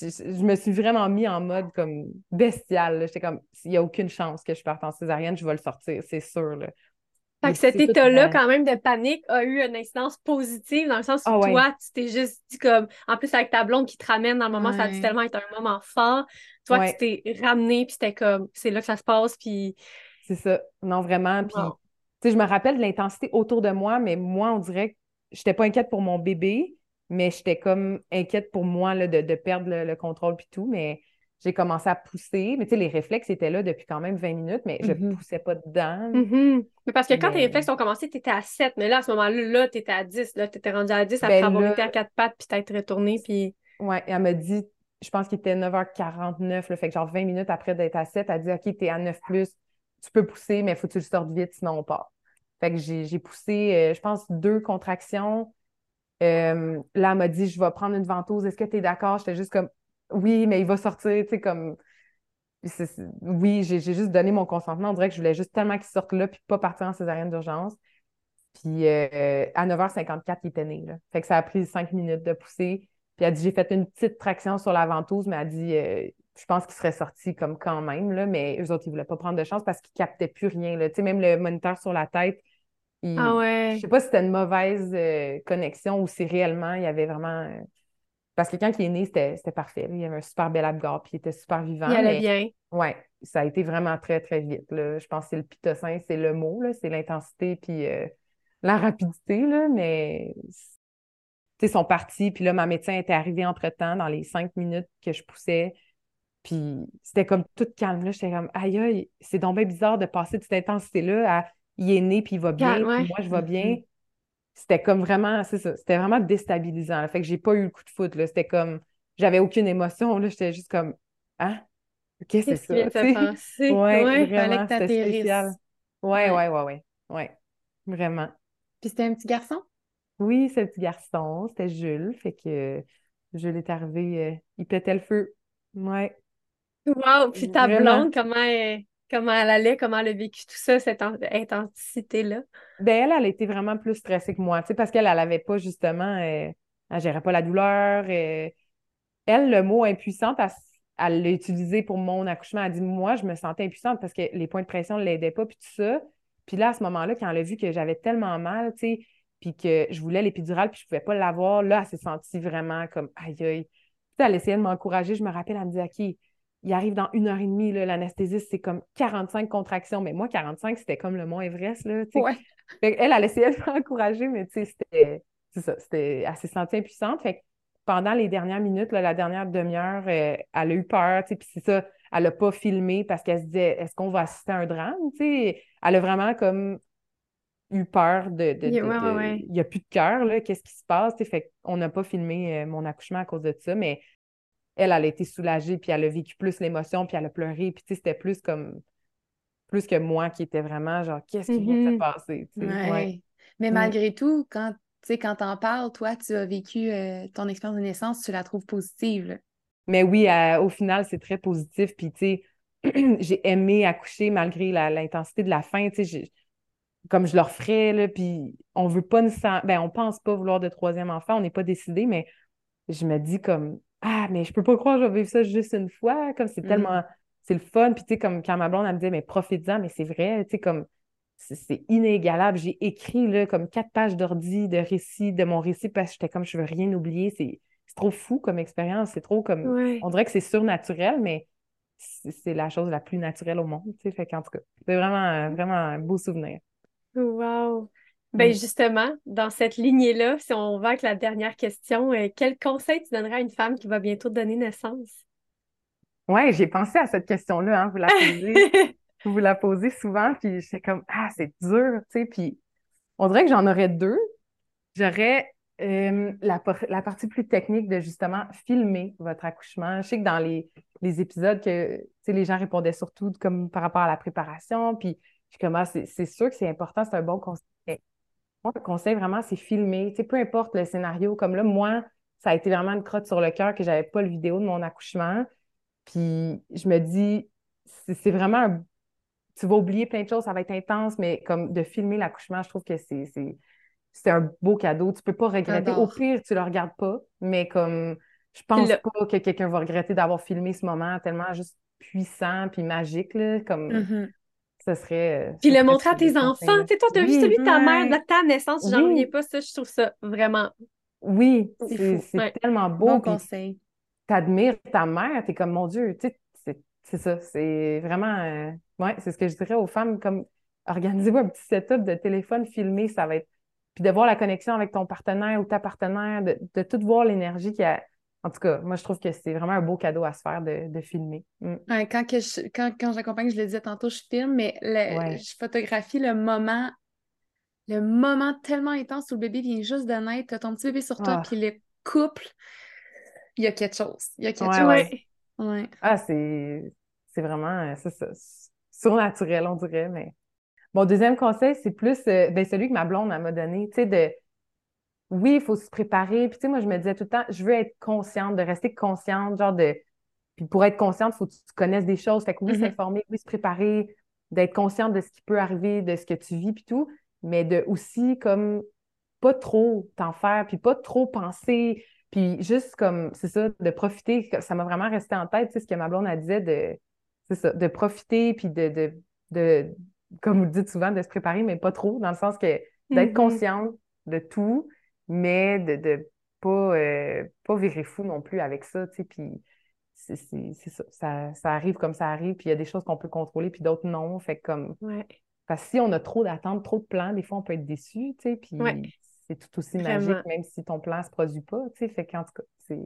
Speaker 1: Je, me suis vraiment mis en mode comme bestial. J'étais comme, il n'y a aucune chance que je parte en césarienne, je vais le sortir, c'est sûr, là.
Speaker 3: Fait que cet état-là, quand même, de panique, a eu une incidence positive dans le sens où
Speaker 1: Ah ouais.
Speaker 3: toi, tu t'es juste dit comme, en plus avec ta blonde qui te ramène dans le moment, ça a dû tellement être un moment fort. Toi,
Speaker 1: Ouais.
Speaker 3: tu t'es ramené, puis c'était comme, c'est là que ça se passe, puis
Speaker 1: C'est ça. Non, vraiment. Puis,
Speaker 3: Wow.
Speaker 1: tu sais, je me rappelle de l'intensité autour de moi, mais moi, on dirait que j'étais pas inquiète pour mon bébé, mais j'étais comme inquiète pour moi là, de, de perdre le, le contrôle puis tout. Mais j'ai commencé à pousser. Mais tu sais, les réflexes étaient là depuis quand même 20 minutes, mais je
Speaker 2: Mhm.
Speaker 1: poussais pas dedans.
Speaker 3: Mhm. Mais parce que quand tes
Speaker 1: Mais-
Speaker 3: réflexes ont commencé, tu étais à 7, mais là, à ce moment-là, là, tu étais à 10. Là, tu étais rendu à 10 après
Speaker 1: Ben
Speaker 3: avoir
Speaker 1: là-
Speaker 3: été à quatre pattes, puis t'être retourné, puis.
Speaker 1: Et elle m'a dit, je pense qu'il était 9h49, là, fait que genre 20 minutes après d'être à 7, elle dit OK, t'es à 9 plus, tu peux pousser, mais il faut que tu le sortes vite, sinon on part. Fait que j'ai j'ai poussé, euh, je pense, deux contractions. Euh, là, elle m'a dit Je vais prendre une ventouse, est-ce que tu es d'accord? J'étais juste comme Oui, mais il va sortir, tu sais, comme. Oui, j'ai juste donné mon consentement. On dirait que je voulais juste tellement qu'il sorte là, puis pas partir en césarienne d'urgence. Puis euh, à 9h54, il était né. Là. Fait que ça a pris cinq minutes de pousser. Puis elle dit, j'ai fait une petite traction sur la ventouse, mais elle dit, euh, je pense qu'ils seraient sortis comme quand même, là, mais eux autres, ils voulaient pas prendre de chance parce qu'ils captaient plus rien. Là. Tu sais, même le moniteur sur la tête, il...
Speaker 3: Ah ouais.
Speaker 1: je sais pas si c'était une mauvaise euh, connexion ou si réellement il y avait vraiment. Parce que quand il est né, c'était c'était parfait. Il avait un super bel abgar, puis il était super vivant.
Speaker 3: Il allait
Speaker 1: mais-
Speaker 3: bien.
Speaker 1: Ouais, ça a été vraiment très, très vite. Là. Je pense que c'est le pitocin, c'est le mot, là, c'est l'intensité puis euh, la rapidité, là, mais ils sont partis, puis là, ma médecin était arrivée entre-temps dans les cinq minutes que je poussais, puis c'était comme tout calme, là, j'étais comme, aïe, aïe, c'est donc bien bizarre de passer de cette intensité-là à il est né, puis il va bien, puis moi, je vais bien. C'était comme vraiment, c'est ça, c'était vraiment déstabilisant. là. Fait que j'ai pas eu le coup de foot, là. C'était comme, j'avais aucune émotion, là, j'étais juste comme, hein? Qu'est-ce que c'est ça?
Speaker 3: passer?
Speaker 1: Ouais,
Speaker 3: Ouais.
Speaker 2: fallait
Speaker 1: vraiment,
Speaker 2: que
Speaker 1: spécial. Ouais,
Speaker 2: Ouais.
Speaker 1: ouais, ouais, ouais, vraiment.
Speaker 2: Puis c'était un petit garçon?
Speaker 1: Oui, c'est le petit garçon, c'était Jules, fait que Jules est arrivé, euh, il pétait le feu. Ouais.
Speaker 3: Wow! Puis ta
Speaker 1: Vraiment.
Speaker 3: blonde, comment elle, comment elle allait, comment elle a vécu tout ça, cette in- intensité-là?
Speaker 1: Ben elle, elle était vraiment plus stressée que moi, parce qu'elle, elle avait pas justement, euh, elle gérait pas la douleur. euh. Elle, le mot impuissante, elle, elle l'a utilisé pour mon accouchement. Elle dit, moi, je me sentais impuissante parce que les points de pression ne l'aidaient pas, puis tout ça. Puis là, à ce moment-là, quand elle a vu que j'avais tellement mal, tu sais, puis que je voulais l'épidurale, puis je pouvais pas l'avoir, là, elle s'est sentie vraiment comme, aïe, aïe. Puis elle essayait de m'encourager. Je me rappelle, elle me dit, OK, il arrive dans une heure et demie, l'anesthésiste, c'est comme 45 contractions. Mais moi, 45, c'était comme le Mont Everest, là.
Speaker 2: Ouais.
Speaker 1: Fait elle, elle essayait de m'encourager, mais c'était, ça, c'était, elle s'est sentie impuissante. Fait que pendant les dernières minutes, là, la dernière demi-heure, euh, elle a eu peur, puis c'est ça, elle a pas filmé parce qu'elle se disait, est-ce qu'on va assister à un drame? Elle a vraiment comme eu peur de, de,
Speaker 3: Yeah,
Speaker 1: de-
Speaker 3: ouais, ouais,
Speaker 1: de-
Speaker 3: ouais.
Speaker 1: il n'y a plus de cœur, là, qu'est-ce qui se passe, tu sais? Fait qu'on n'a pas filmé euh, mon accouchement à cause de ça, mais elle, elle a été soulagée, puis elle a vécu plus l'émotion, puis elle a pleuré, puis tu sais, c'était plus comme, plus que moi qui était vraiment genre, qu'est-ce qui vient de se
Speaker 3: Mhm.
Speaker 1: passer, tu sais?
Speaker 2: Ouais.
Speaker 1: Ouais.
Speaker 2: Mais
Speaker 1: Mm.
Speaker 2: malgré tout, quand tu sais, quand t'en parles, toi, tu as vécu euh, ton expérience de naissance, tu la trouves positive. là.
Speaker 1: Mais oui, au final, c'est très positif. Puis, tu sais, j'ai aimé accoucher malgré l'intensité de la faim. Tu sais, comme je leur ferais, là, puis on veut pas nécessairement... Ben, on pense pas vouloir de troisième enfant, on n'est pas décidé, mais je me dis comme, ah, mais je peux pas croire que je vais vivre ça juste une fois. Comme c'est
Speaker 2: Mhm.
Speaker 1: tellement... C'est le fun. Puis, tu sais, comme quand ma blonde, elle me disait, mais profite-en, mais c'est vrai, tu sais, comme... C'est inégalable. J'ai écrit là, comme quatre pages d'ordi de récit, de mon récit, parce que j'étais comme je veux rien oublier. C'est trop fou comme expérience. C'est trop comme.
Speaker 3: Ouais.
Speaker 1: On dirait que c'est surnaturel, mais c'est la chose la plus naturelle au monde. Tu sais, fait qu'en tout cas, c'est vraiment, vraiment un beau souvenir.
Speaker 3: Wow! Ben
Speaker 1: Mm.
Speaker 3: justement, dans cette lignée-là, si on va avec la dernière question, euh, quel conseil tu donnerais à une femme qui va bientôt donner naissance?
Speaker 1: Ouais, j'ai pensé à cette question-là, hein, vous la posez, vous la posez souvent, puis j'étais comme ah, c'est dur, tu sais, puis on dirait que j'en aurais deux. J'aurais euh, la, la partie plus technique de justement filmer votre accouchement. Je sais que dans les, les épisodes que tu sais, les gens répondaient surtout comme par rapport à la préparation, puis je suis comme ah, c'est sûr que c'est important, c'est un bon conseil. Moi, le conseil vraiment, c'est filmer. Tu sais, peu importe le scénario, comme là, moi, ça a été vraiment une crotte sur le cœur que j'avais pas le vidéo de mon accouchement. Puis je me dis, c'est vraiment un tu vas oublier plein de choses, ça va être intense, mais comme de filmer l'accouchement, je trouve que c'est c'est un beau cadeau. Tu peux pas regretter. Au pire, tu le regardes pas, mais comme je pense
Speaker 3: le-
Speaker 1: pas que quelqu'un va regretter d'avoir filmé ce moment tellement juste puissant puis magique là, comme
Speaker 2: Mhm.
Speaker 1: Ce serait. euh,
Speaker 3: Puis le montrer à tes enfants. Tu sais, toi, tu as vu celui de ta mère, de ta naissance, j'en
Speaker 1: Oui.
Speaker 3: reviens pas, ça, je trouve ça vraiment
Speaker 1: Oui,
Speaker 3: C'est ouais.
Speaker 1: tellement beau.
Speaker 2: Bon conseil.
Speaker 1: t'admires ta mère, t'es comme, mon Dieu, tu sais, c'est c'est ça, c'est vraiment, euh, ouais, c'est ce que je dirais aux femmes, comme, organisez-vous un petit setup de téléphone filmé, ça va être, puis de voir la connexion avec ton partenaire ou ta partenaire, de, de tout voir l'énergie qu'il y a. En tout cas, moi, je trouve que c'est vraiment un beau cadeau à se faire de, de filmer. Mm.
Speaker 2: Ouais, quand que je, quand, quand j'accompagne, je le disais tantôt, je filme, mais le-
Speaker 1: Ouais.
Speaker 2: je photographie le moment, le moment tellement intense où le bébé vient juste de naître, t'as ton petit bébé sur toi,
Speaker 1: Ah.
Speaker 2: puis le couple, il y a quelque chose. Il y a quelque
Speaker 1: Ouais,
Speaker 2: chose.
Speaker 1: Ah, c'est c'est vraiment, euh, c'est surnaturel, on dirait, mais... Mon deuxième conseil, c'est plus, euh, ben, celui que ma blonde m'a donné, tu sais, de... Oui, il faut se préparer. Puis, tu sais, moi, je me disais tout le temps, je veux être consciente, de rester consciente, genre de... Puis pour être consciente, il faut que tu connaisses des choses. Fait que oui,
Speaker 2: Mhm.
Speaker 1: s'informer, oui, se préparer, d'être consciente de ce qui peut arriver, de ce que tu vis, puis tout, mais de aussi, comme, pas trop t'en faire, puis pas trop penser, Puis juste comme, c'est ça, de profiter, ça m'a vraiment resté en tête, tu sais, ce que ma blonde a disait de, c'est ça, de profiter, puis de, de, de, comme vous le dites souvent, de se préparer, mais pas trop, dans le sens que d'être
Speaker 3: Mhm.
Speaker 1: consciente de tout, mais de, de pas, euh, pas virer fou non plus avec ça, tu sais, puis c'est ça, ça, ça arrive comme ça arrive, puis il y a des choses qu'on peut contrôler, puis d'autres non, fait comme,
Speaker 3: Ouais.
Speaker 1: parce que si on a trop d'attentes, trop de plans, des fois on peut être déçu, tu sais, puis
Speaker 3: Ouais.
Speaker 1: c'est tout aussi
Speaker 3: Vraiment.
Speaker 1: magique, même si ton plan se produit pas, tu sais, fait qu'en tout cas, c'est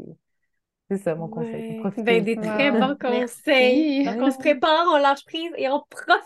Speaker 1: c'est ça mon conseil,
Speaker 3: Ouais. Ben, des très bons conseils.
Speaker 2: Merci.
Speaker 3: Donc, on se prépare, on lâche prise et on profite.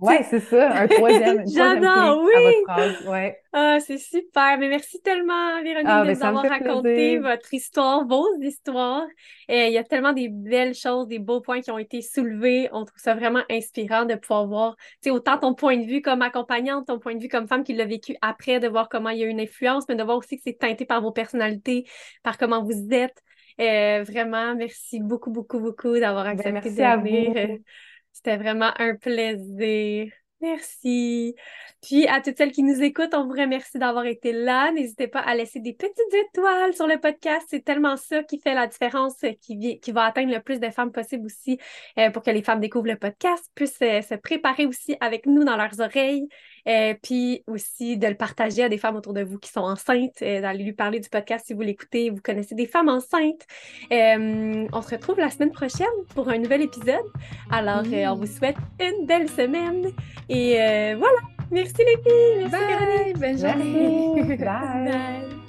Speaker 1: Ouais, c'est ça, un troisième,
Speaker 3: J'adore,
Speaker 1: à
Speaker 3: oui.
Speaker 1: votre phrase, ouais.
Speaker 3: Ah, c'est super. Mais merci tellement, Véronique,
Speaker 1: Ah,
Speaker 3: de
Speaker 1: ben,
Speaker 3: nous avoir raconté
Speaker 1: plaisir.
Speaker 3: votre histoire, vos histoires. Euh, il y a tellement des belles choses, des beaux points qui ont été soulevés. On trouve ça vraiment inspirant de pouvoir voir, tu sais, autant ton point de vue comme accompagnante, ton point de vue comme femme qui l'a vécu après, de voir comment il y a une influence, mais de voir aussi que c'est teinté par vos personnalités, par comment vous êtes. Euh, vraiment, merci beaucoup, beaucoup, beaucoup d'avoir
Speaker 1: Ben,
Speaker 3: accepté
Speaker 1: merci
Speaker 3: de
Speaker 1: à
Speaker 3: venir.
Speaker 1: vous.
Speaker 3: Euh, C'était vraiment un plaisir. Merci. Puis à toutes celles qui nous écoutent, on vous remercie d'avoir été là. N'hésitez pas à laisser des petites étoiles sur le podcast. C'est tellement ça qui fait la différence, euh, qui, qui va atteindre le plus de femmes possible aussi euh, pour que les femmes découvrent le podcast, puissent euh, se préparer aussi avec nous dans leurs oreilles. Euh, puis aussi de le partager à des femmes autour de vous qui sont enceintes, euh, d'aller lui parler du podcast si vous l'écoutez, vous connaissez des femmes enceintes. Euh, on se retrouve la semaine prochaine pour un nouvel épisode. Alors, euh, on vous souhaite une belle semaine. Et voilà. Merci les filles. Merci.
Speaker 2: Bye! Bonne journée!
Speaker 1: Merci. Bye.
Speaker 3: Bye.